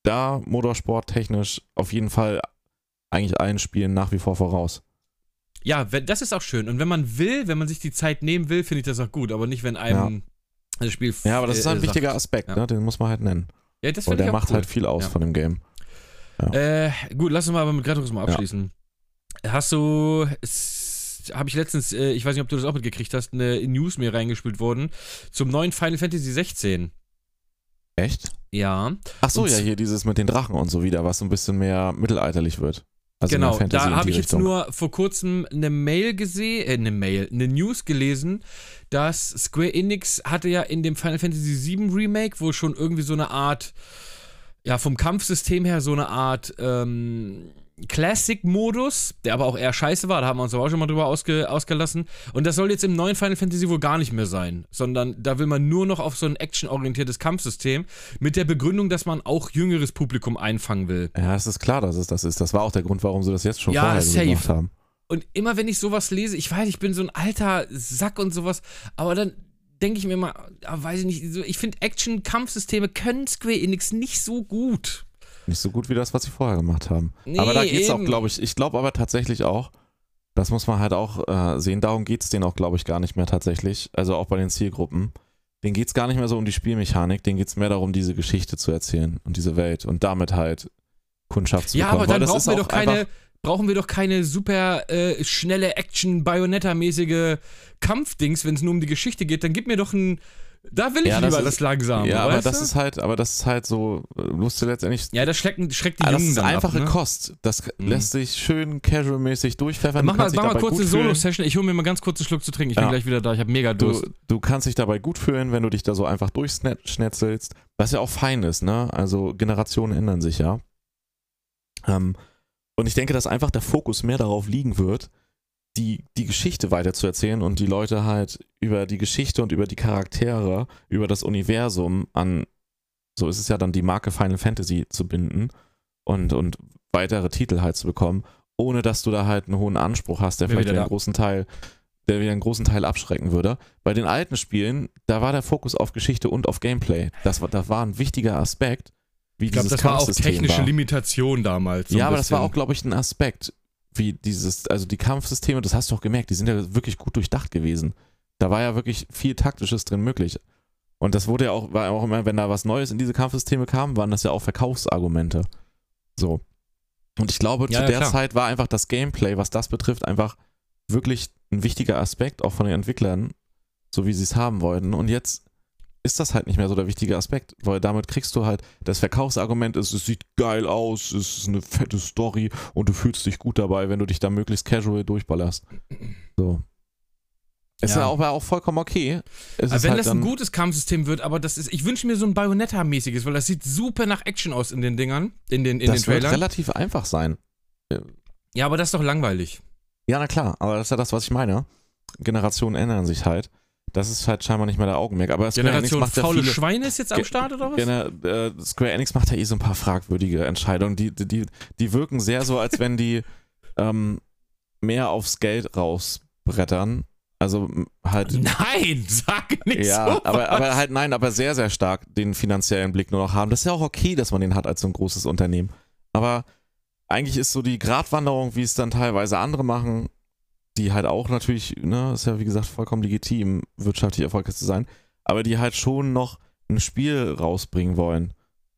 da Motorsport technisch auf jeden Fall eigentlich allen Spielen nach wie vor voraus. Ja, das ist auch schön. Und wenn man will, wenn man sich die Zeit nehmen will, finde ich das auch gut. Aber nicht, wenn einem das Spiel. Ja, aber das ist ein äh, wichtiger sagt. Aspekt, Ja. ne? den muss man halt nennen. Ja, das finde ich der macht cool. halt viel aus Ja. von dem Game. Äh, gut, lass uns mal aber mit Gran Turismo abschließen. Hast du, habe ich letztens, äh, ich weiß nicht, ob du das auch mitgekriegt hast, eine News mir reingespielt worden zum neuen Final Fantasy 16. Echt? Ja. Ach so, Und ja, hier dieses mit den Drachen und so wieder, was so ein bisschen mehr mittelalterlich wird. Also genau, da habe ich jetzt Richtung. nur vor kurzem eine Mail gesehen, äh, eine Mail, eine News gelesen, dass Square Enix hatte ja in dem Final Fantasy VII Remake, wo schon irgendwie so eine Art, ja, vom Kampfsystem her so eine Art ähm, Classic-Modus, der aber auch eher scheiße war, da haben wir uns aber auch schon mal drüber ausge, ausgelassen. Und das soll jetzt im neuen Final Fantasy wohl gar nicht mehr sein, sondern da will man nur noch auf so ein actionorientiertes Kampfsystem mit der Begründung, dass man auch jüngeres Publikum einfangen will. Ja, es ist klar, dass es das ist. Das war auch der Grund, warum sie das jetzt schon Ja, vorher safe. gemacht haben. Und immer wenn ich sowas lese, ich weiß, ich bin so ein alter Sack und sowas, aber dann denke ich mir mal, ah, weiß ich nicht, ich finde Action-Kampfsysteme können Square Enix nicht so gut. Nicht so gut wie das, was sie vorher gemacht haben. Nee, aber da geht's auch, eben. glaube ich, ich glaube aber tatsächlich auch, das muss man halt auch äh, sehen, darum geht's denen auch, glaube ich, gar nicht mehr tatsächlich. Also auch bei den Zielgruppen. Denen geht's gar nicht mehr so um die Spielmechanik, denen geht's mehr darum, diese Geschichte zu erzählen und diese Welt und damit halt Kundschaft zu Ja, bekommen. aber dann brauchen wir auch doch keine, brauchen wir doch keine super äh, schnelle Action-Bayonetta-mäßige Kampfdings, wenn es nur um die Geschichte geht. Dann gib mir doch ein, da will ich Ja, das lieber ist- das langsam. Ja, aber das du? ist halt, aber das ist halt so, musst du letztendlich ja, das schreckt, schreckt die Ah, das Jungen ist dann einfache ab, ne? Kost. Das Mhm. lässt sich schön casual-mäßig durchpfeffern. Mach mal, mach mal kurz eine. Solo-Session. Ich hole mir mal ganz kurz einen Schluck zu trinken. Ich bin Ja. gleich wieder da. Ich habe mega Durst. Du, du kannst dich dabei gut fühlen, wenn du dich da so einfach durchschnetzelst, was ja auch fein ist, ne? Also Generationen ändern sich ja. Ähm, und ich denke, dass einfach der Fokus mehr darauf liegen wird, die, die Geschichte weiterzuerzählen und die Leute halt über die Geschichte und über die Charaktere, über das Universum an, so ist es ja dann die Marke Final Fantasy zu binden und, und weitere Titel halt zu bekommen, ohne dass du da halt einen hohen Anspruch hast, der Bin vielleicht wieder einen großen Teil, der wieder einen großen Teil abschrecken würde. Bei den alten Spielen, da war der Fokus auf Geschichte und auf Gameplay. Das war, das war ein wichtiger Aspekt, wie Ich glaube, das war auch technische war. Limitation damals. so Ja, aber das war auch, glaube ich, ein Aspekt, wie dieses, also die Kampfsysteme, das hast du auch gemerkt, die sind ja wirklich gut durchdacht gewesen. Da war ja wirklich viel Taktisches drin möglich. Und das wurde ja auch, war auch immer, wenn da was Neues in diese Kampfsysteme kam, waren das ja auch Verkaufsargumente. So. Und ich glaube, Ja, zu ja, der klar. Zeit war einfach das Gameplay, was das betrifft, einfach wirklich ein wichtiger Aspekt, auch von den Entwicklern, so wie sie es haben wollten. Und jetzt ist das halt nicht mehr so der wichtige Aspekt, weil damit kriegst du halt, das Verkaufsargument ist, es sieht geil aus, es ist eine fette Story und du fühlst dich gut dabei, wenn du dich da möglichst casual durchballerst. So. Ist ja, Ja. auch, aber auch vollkommen okay. Wenn halt das ein gutes Kampfsystem wird, aber das ist, ich wünsche mir so ein Bayonetta-mäßiges, weil das sieht super nach Action aus in den Dingern, in den, in den das wird Trailern. relativ einfach sein. Ja, aber das ist doch langweilig. Ja, na klar, aber das ist ja das, was ich meine. Generationen ändern sich halt. Das ist halt scheinbar nicht mehr der Augenmerk. Aber Square Enix Generation macht ja faule viele, Schweine ist jetzt am Start oder was? Äh, Square Enix macht ja eh so ein paar fragwürdige Entscheidungen. Die, die, die, die wirken sehr so, als wenn die ähm, mehr aufs Geld rausbrettern. Also halt. Nein, sag nicht Ja, so. aber, aber halt nein, aber sehr, sehr stark den finanziellen Blick nur noch haben. Das ist ja auch okay, dass man den hat als so ein großes Unternehmen. Aber eigentlich ist so die Gratwanderung, wie es dann teilweise andere machen, die halt auch natürlich, ne, ist ja wie gesagt vollkommen legitim, wirtschaftlich erfolgreich zu sein, aber die halt schon noch ein Spiel rausbringen wollen.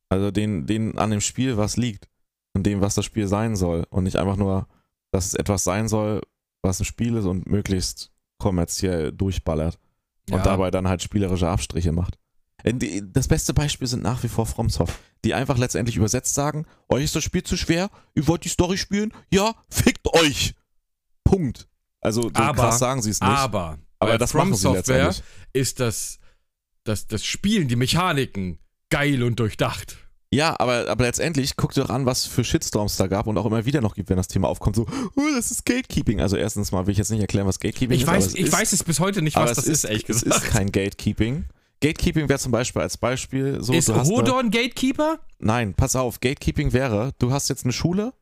Also denen, denen an dem Spiel was liegt und dem, was das Spiel sein soll. Und nicht einfach nur, dass es etwas sein soll, was ein Spiel ist und möglichst kommerziell durchballert und Ja. dabei dann halt spielerische Abstriche macht. Äh, Das beste Beispiel sind nach wie vor FromSoft, die einfach letztendlich übersetzt sagen, euch ist das Spiel zu schwer, ihr wollt die Story spielen? Ja, fickt euch! Punkt. Also so Aber- krass sagen sie es nicht, aber, aber das From machen sie Software ist das, das, das Spielen, die Mechaniken geil und durchdacht. Ja, aber, aber letztendlich guck dir doch an, was für Shitstorms da gab und auch immer wieder noch gibt, wenn das Thema aufkommt, so, oh, das ist Gatekeeping. Also erstens mal will ich jetzt nicht erklären, was Gatekeeping Ich ist. weiß, es ich ist, weiß es bis heute nicht, was es das ist, ehrlich Es gesagt. ist kein Gatekeeping. Gatekeeping wäre zum Beispiel als Beispiel so, ist du Hodor Gatekeeper? Nein, pass auf, Gatekeeping wäre, du hast jetzt eine Schule,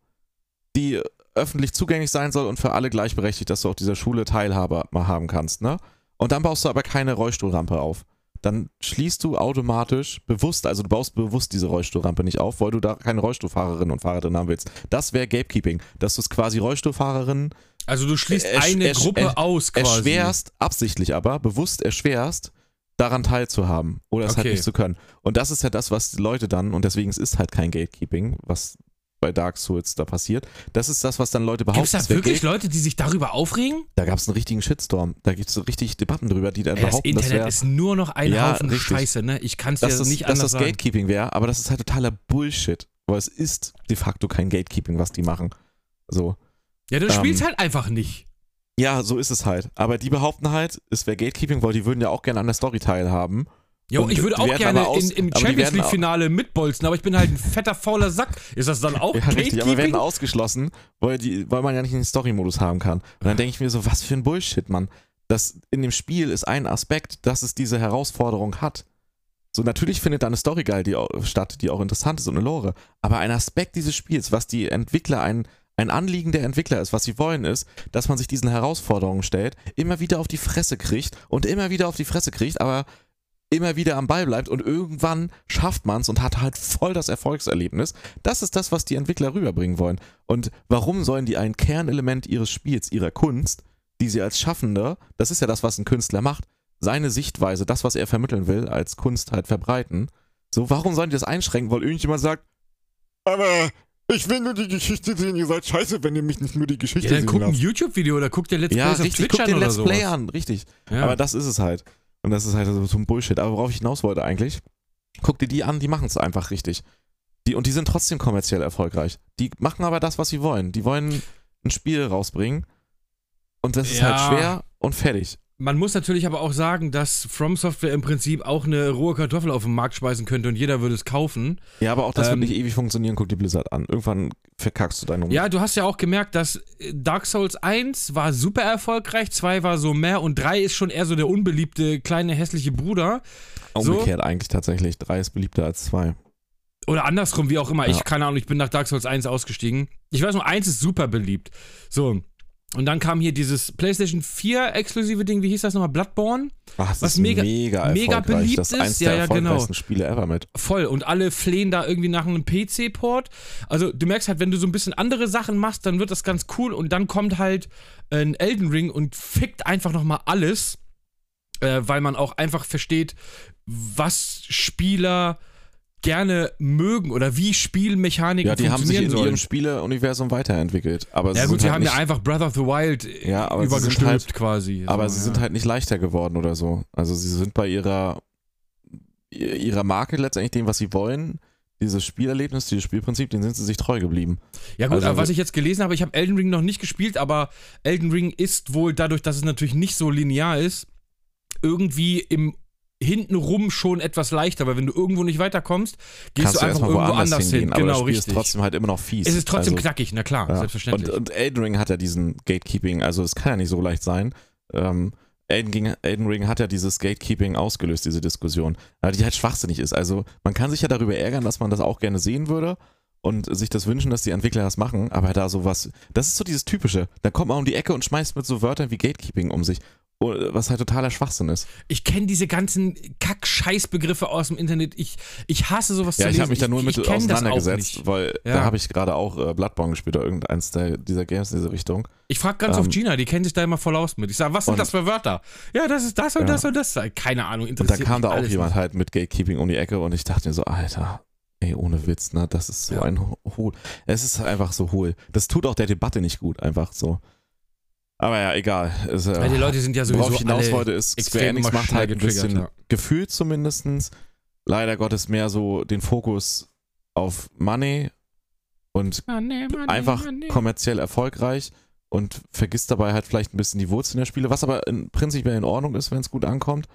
die öffentlich zugänglich sein soll und für alle gleichberechtigt, dass du auf dieser Schule Teilhabe mal haben kannst, ne? Und dann baust du aber keine Rollstuhlrampe auf. Dann schließt du automatisch bewusst, also du baust bewusst diese Rollstuhlrampe nicht auf, weil du da keine Rollstuhlfahrerinnen und Fahrer drin haben willst. Das wäre Gatekeeping, dass du es quasi Rollstuhlfahrerinnen Also du schließt eine Gruppe aus quasi. erschwerst, absichtlich aber, bewusst erschwerst, daran teilzuhaben oder es halt Okay. nicht zu können. Und das ist ja das, was die Leute dann, und deswegen es ist halt kein Gatekeeping, was bei Dark Souls da passiert. Das ist das, was dann Leute behaupten. Gibt es da wirklich Gate- Leute, die sich darüber aufregen? Da gab es einen richtigen Shitstorm. Da gibt es richtig Debatten drüber, die dann Ey, das behaupten, das Internet wäre ist nur noch ein Ja, Haufen richtig. Scheiße, ne? Ich kann es dir dass das, nicht dass anders das sagen. Gatekeeping wäre, aber das ist halt totaler Bullshit. Weil es ist de facto kein Gatekeeping, was die machen. So. Ja, du Ähm, spielst halt einfach nicht. Ja, so ist es halt. Aber die behaupten halt, es wäre Gatekeeping, weil die würden ja auch gerne an der Story teilhaben. Jo, und ich würde auch gerne aus- in, im Champions League-Finale mitbolzen, aber ich bin halt ein fetter, fauler Sack. Ist das dann auch Ja, richtig, aber werden ausgeschlossen, weil, die, weil man ja nicht den Story-Modus haben kann. Und dann denke ich mir so, was für ein Bullshit, Mann. Das in dem Spiel ist ein Aspekt, dass es diese Herausforderung hat. So, natürlich findet da eine Story geil die auch, statt, die auch interessant ist und eine Lore. Aber ein Aspekt dieses Spiels, was die Entwickler, ein, ein Anliegen der Entwickler ist, was sie wollen, ist, dass man sich diesen Herausforderungen stellt, immer wieder auf die Fresse kriegt und immer wieder auf die Fresse kriegt, aber immer wieder am Ball bleibt und irgendwann schafft man es und hat halt voll das Erfolgserlebnis. Das ist das, was die Entwickler rüberbringen wollen. Und warum sollen die ein Kernelement ihres Spiels, ihrer Kunst, die sie als Schaffende, das ist ja das, was ein Künstler macht, seine Sichtweise, das, was er vermitteln will, als Kunst halt verbreiten. So, warum sollen die das einschränken, weil irgendjemand sagt, aber ich will nur die Geschichte sehen, ihr seid scheiße, wenn ihr mich nicht nur die Geschichte Ja, dann sehen guck ein. YouTube-Video oder guck dir Let's Ja, Plays auf richtig, Twitch guck an den Let's. Play an, richtig. Ja. Aber das ist es halt. Und das ist halt so, ein Bullshit. Aber worauf ich hinaus wollte eigentlich, guck dir die an, die machen es einfach richtig. Die, und die sind trotzdem kommerziell erfolgreich. Die machen aber das, was sie wollen. Die wollen ein Spiel rausbringen. Und das ist Ja. halt schwer und fertig. Man muss natürlich aber auch sagen, dass From Software im Prinzip auch eine rohe Kartoffel auf den Markt schmeißen könnte und jeder würde es kaufen. Ja, aber auch das Ähm, wird nicht ewig funktionieren. Guck dir Blizzard an. Irgendwann verkackst du deinen Umsatz. Ja, du hast ja auch gemerkt, dass Dark Souls 1 war super erfolgreich, 2 war so mehr und 3 ist schon eher so der unbeliebte kleine hässliche Bruder. so. Umgekehrt eigentlich tatsächlich. Drei ist beliebter als zwei. Oder andersrum, wie auch immer. Ja. Ich, keine Ahnung, ich bin nach Dark Souls 1 ausgestiegen. Ich weiß nur, 1 ist super beliebt. So. Und dann kam hier dieses PlayStation 4 exklusive Ding, wie hieß das nochmal? Bloodborne? Ach, das Was ist mega- mega, mega beliebt das ist eins Ja, der ja, genau. Spiele ever mit. Voll. Und alle flehen da irgendwie nach einem PC-Port. Also du merkst halt, wenn du so ein bisschen andere Sachen machst, dann wird das ganz cool. Und dann kommt halt ein Elden Ring und fickt einfach nochmal alles. Äh, weil man auch einfach versteht, was Spieler gerne mögen oder wie Spielmechaniken Ja, die haben sich in sollen. ihrem Spieleuniversum weiterentwickelt. Aber sie ja gut, sie halt haben nicht, ja einfach Breath of the Wild Ja, aber übergestülpt halt- quasi. aber so, sie ja. sind halt nicht leichter geworden oder so. Also sie sind bei ihrer, ihrer Marke letztendlich dem, was sie wollen, dieses Spielerlebnis, dieses Spielprinzip, den sind sie sich treu geblieben. Ja gut, Also aber was ich jetzt gelesen habe, ich habe Elden Ring noch nicht gespielt, aber Elden Ring ist wohl dadurch, dass es natürlich nicht so linear ist, irgendwie im hintenrum schon etwas leichter, weil wenn du irgendwo nicht weiterkommst, gehst Kannst du du einfach erstmal irgendwo woanders anders hingehen, hin. aber Genau, das Spiel richtig. ist trotzdem halt immer noch fies. es ist trotzdem also, knackig, na klar, ja. selbstverständlich. Und, und Elden Ring hat ja diesen Gatekeeping, also es kann ja nicht so leicht sein. Ähm, Elden, Ring hat ja dieses Gatekeeping ausgelöst, diese Diskussion, aber die halt schwachsinnig ist. Also man kann sich ja darüber ärgern, dass man das auch gerne sehen würde und sich das wünschen, dass die Entwickler das machen, aber da sowas, das ist so dieses Typische. Da kommt man um die Ecke und schmeißt mit so Wörtern wie Gatekeeping um sich, Oh, was halt totaler Schwachsinn ist. ich kenne diese ganzen Kack-Scheiß-Begriffe aus dem Internet. Ich, ich hasse sowas Ja, zu ich lesen. habe mich da nur ich, mit ich auseinandergesetzt, weil Ja. da habe ich gerade auch äh, Bloodborne gespielt oder irgendeins der, dieser Games in diese Richtung. Ich frage ganz Ähm, oft Gina, die kennt sich da immer voll aus mit. Ich sage, was sind das für Wörter? Ja, das ist das und Ja. das und das. Keine Ahnung, Und da interessiert kam da auch jemand nicht. halt mit Gatekeeping um die Ecke und ich dachte mir so, Alter, ey, ohne Witz, ne, das ist so Ja. ein hohl. Es ist einfach so hohl. Das tut auch der Debatte nicht gut, einfach so. Aber ja, egal. Es, äh, Weil die Leute sind ja sowieso worauf ich hinaus alle wollte, ist, Square extrem Enix macht halt ein bisschen, ja. gefühlt zumindestens, leider Gottes mehr so den Fokus auf Money und einfach kommerziell erfolgreich und vergisst dabei halt vielleicht ein bisschen die Wurzeln der Spiele, was aber in, prinzipiell in Ordnung ist, wenn es gut ankommt.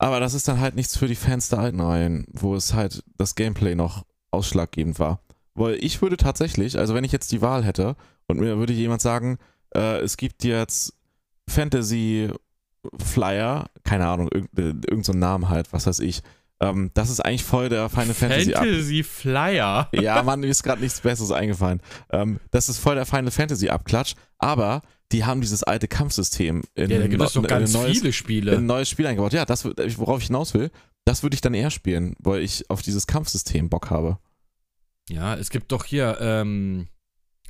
Aber das ist dann halt nichts für die Fans der alten Reihen, wo es halt das Gameplay noch ausschlaggebend war. Weil ich würde tatsächlich, also wenn ich jetzt die Wahl hätte und mir würde jemand sagen, äh, es gibt jetzt Fantasy Flyer, keine Ahnung, irgendeinen irgend so Namen halt, was weiß ich. Ähm, das ist eigentlich voll der Final Fantasy. Fantasy Flyer. Ja, Mann, mir ist gerade nichts Besseres eingefallen. Ähm, das ist voll der Final Fantasy Abklatsch, aber die haben dieses alte Kampfsystem in, Ja, da gibt es doch in ganz neues, viele in Spiele. ein neues Spiel eingebaut. Ja, das, wür- worauf ich hinaus will, das würde ich dann eher spielen, weil ich auf dieses Kampfsystem Bock habe. Ja, es gibt doch hier, ähm,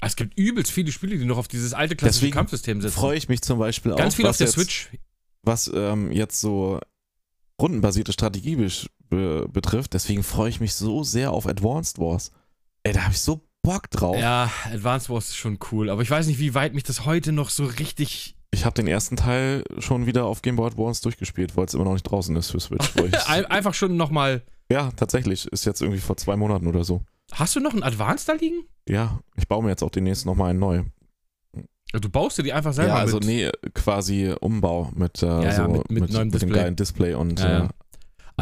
es gibt übelst viele Spiele, die noch auf dieses alte klassische Deswegen Kampfsystem setzen. Freue ich mich zum Beispiel Ganz auch, viel auf der jetzt, Switch. was ähm, jetzt so rundenbasierte Strategie be betrifft. Deswegen freue ich mich so sehr auf Advanced Wars. Ey, da habe ich so Bock drauf. Ja, Advanced Wars ist schon cool, aber ich weiß nicht, wie weit mich das heute noch so richtig. Ich habe den ersten Teil schon wieder auf Game Boy Advance durchgespielt, weil es immer noch nicht draußen ist für Switch. Einfach schon nochmal. ja, tatsächlich. Ist jetzt irgendwie vor zwei Monaten oder so. Hast du noch einen Advanced da liegen? Ja, ich baue mir jetzt auch demnächst nochmal einen neu. Du baust dir die einfach selber Ja, also mit. nee, quasi Umbau mit, äh, ja, so, mit- mit neuem dem Display. geilen Display und Ja, ja. äh,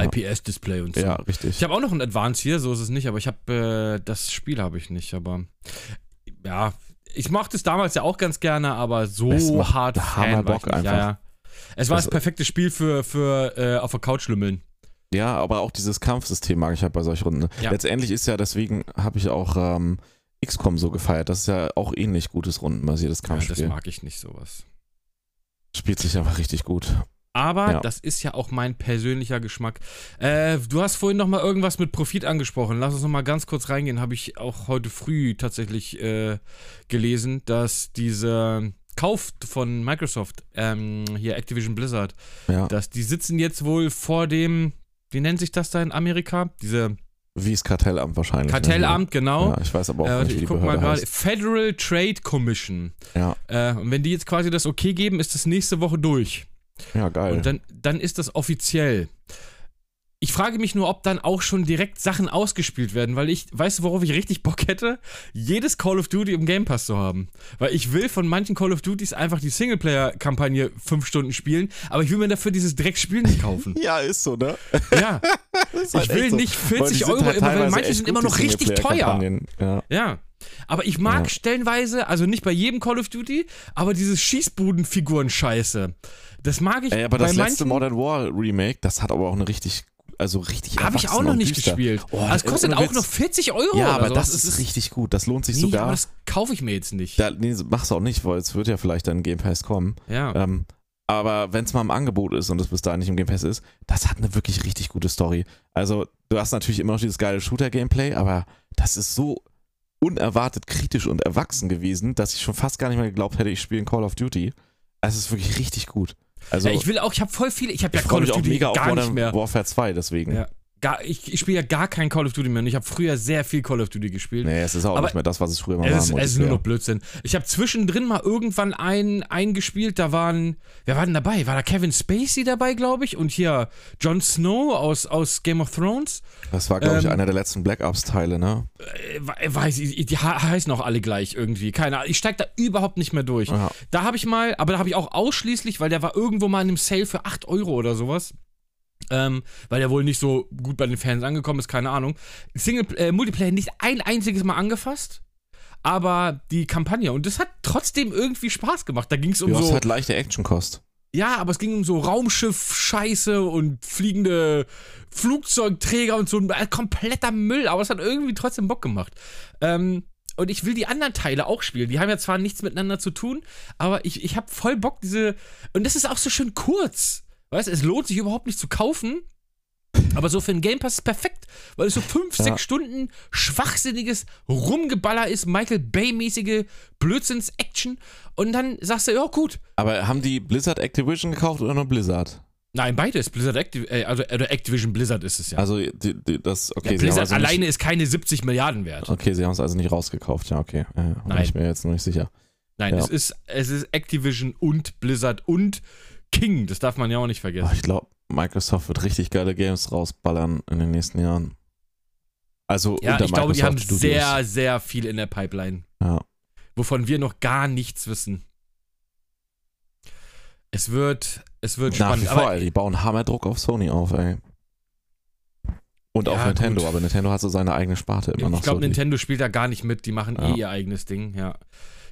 IPS-Display und so. ja, richtig. Ich habe auch noch ein Advance hier, so ist es nicht, aber ich habe äh, das Spiel habe ich nicht, aber ja, ich mochte es damals ja auch ganz gerne, aber so Es macht hart Fan war ich Bock nicht. einfach. Ja, ja. Es war das, Das- perfekte Spiel für, für äh, auf der Couch lümmeln. Ja, aber auch dieses Kampfsystem mag ich halt bei solchen Runden. Ja. Letztendlich ist ja, deswegen habe ich auch ähm, XCOM so gefeiert. Das ist ja auch ähnlich gutes rundenbasiertes Ja, das Kampfspiel. mag ich nicht sowas. Spielt sich einfach richtig gut. Aber Ja. das ist ja auch mein persönlicher Geschmack. Äh, du hast vorhin noch mal irgendwas mit Profit angesprochen. Lass uns noch mal ganz kurz reingehen. Habe ich auch heute früh tatsächlich äh, gelesen, dass dieser Kauf von Microsoft, ähm, hier Activision Blizzard, Ja. dass die sitzen jetzt wohl vor dem, wie nennt sich das da in Amerika? Diese Wie das Kartellamt wahrscheinlich. ne? Kartellamt, genau. Ja, ich weiß aber auch Äh, nicht, wie ich die guck mal gerade. Federal Trade Commission. Ja. Äh, und wenn die jetzt quasi das Okay geben, ist das nächste Woche durch. Ja, geil. Und dann, dann ist das offiziell. Ich frage mich nur, ob dann auch schon direkt Sachen ausgespielt werden, weil ich, weißt du, worauf ich richtig Bock hätte? Jedes Call of Duty im Game Pass zu haben. Weil ich will von manchen Call of Duties einfach die Singleplayer-Kampagne fünf Stunden spielen, aber ich will mir dafür dieses Dreckspiel nicht kaufen. ja, ist so, ne? ja, halt ich will so. nicht Weil die 40 sind Euro halt immer, weil manche sind immer noch richtig teuer. Ja. Ja. Aber ich mag Ja. stellenweise, also nicht bei jedem Call of Duty, aber diese Schießbudenfiguren-Scheiße. Das mag ich Ey, aber das letzte. Modern War Remake, das hat aber auch eine richtig, also richtig Habe ich auch noch nicht düster. gespielt. Oh, Aber es kostet auch noch 40 Euro. Ja, aber sowas. das ist Es richtig gut. Das lohnt sich Nee, sogar. aber das kaufe ich mir jetzt nicht. Da, nee, mach's auch nicht, weil es wird ja vielleicht dann Game Pass kommen. ja. Ähm, aber wenn es mal im Angebot ist und es bis dahin nicht im Game Pass ist, das hat eine wirklich richtig gute Story. Also, du hast natürlich immer noch dieses geile Shooter-Gameplay, aber das ist so unerwartet kritisch und erwachsen gewesen, dass ich schon fast gar nicht mehr geglaubt hätte, ich spiele ein Call of Duty. Es ist wirklich richtig gut. Also, ja, ich will auch, ich habe voll viele, ich habe ja Call of auch Duty gar nicht mehr. Warfare 2, deswegen. Ja. Gar, ich ich spiele ja gar kein Call of Duty mehr und ich habe früher sehr viel Call of Duty gespielt. Nee, es ist auch nicht mehr das, was es früher mal Es war. ist, es ist nur noch Blödsinn. Ich habe zwischendrin mal irgendwann einen eingespielt, da waren, wer war denn dabei? War da Kevin Spacey dabei, glaube ich? Und hier Jon Snow aus, aus Game of Thrones? Das war, glaube ich, Ähm, einer der letzten Black Ops-Teile, ne? Äh, we- weiß ich, die he- heißen auch alle gleich irgendwie. Keine Ahnung. Ich steig da überhaupt nicht mehr durch. Ja. Da habe ich mal, aber da habe ich auch ausschließlich, weil der war irgendwo mal in einem Sale für 8 Euro oder sowas. Ähm, weil der wohl nicht so gut bei den Fans angekommen ist, keine Ahnung. Single, äh, Multiplayer nicht ein einziges Mal angefasst, aber die Kampagne. Und das hat trotzdem irgendwie Spaß gemacht. Da ging es um hast so. halt leichte Actionkost. Ja, aber es ging um so Raumschiff-Scheiße und fliegende Flugzeugträger und so ein äh, kompletter Müll, aber es hat irgendwie trotzdem Bock gemacht. Ähm, und ich will die anderen Teile auch spielen. Die haben ja zwar nichts miteinander zu tun, aber ich, ich habe voll Bock, diese. Und das ist auch so schön kurz. Weißt du, es lohnt sich überhaupt nicht zu kaufen. Aber so für einen Game Pass ist perfekt, weil es so fünf, Ja. sechs Stunden schwachsinniges Rumgeballer ist, Michael Bay-mäßige Blödsinns-Action. Und dann sagst du, ja, gut, Aber haben die Blizzard Activision gekauft oder nur Blizzard? Nein, beides. Blizzard Activ äh, also Activision Blizzard ist es ja. Also, die, die, das, okay, ja Blizzard also alleine ist keine 70 Milliarden wert. okay, sie haben es also nicht rausgekauft, ja, okay. War Nein. ich mir jetzt noch nicht sicher. Nein, Ja. es, ist, es ist Activision und Blizzard und King. Das darf man ja auch nicht vergessen. ich glaube, Microsoft wird richtig geile Games rausballern in den nächsten Jahren. Also, Ja, ich glaube, die haben Studios. sehr, sehr viel in der Pipeline, Ja. wovon wir noch gar nichts wissen. Es wird, es wird Nach wie spannend. vor, aber ey, die bauen Hammerdruck auf Sony auf, ey. Und auf Ja, Nintendo, gut. aber Nintendo hat so seine eigene Sparte immer noch ich glaube, so. Nintendo spielt da gar nicht mit. Die machen Ja. eh ihr eigenes Ding, ja.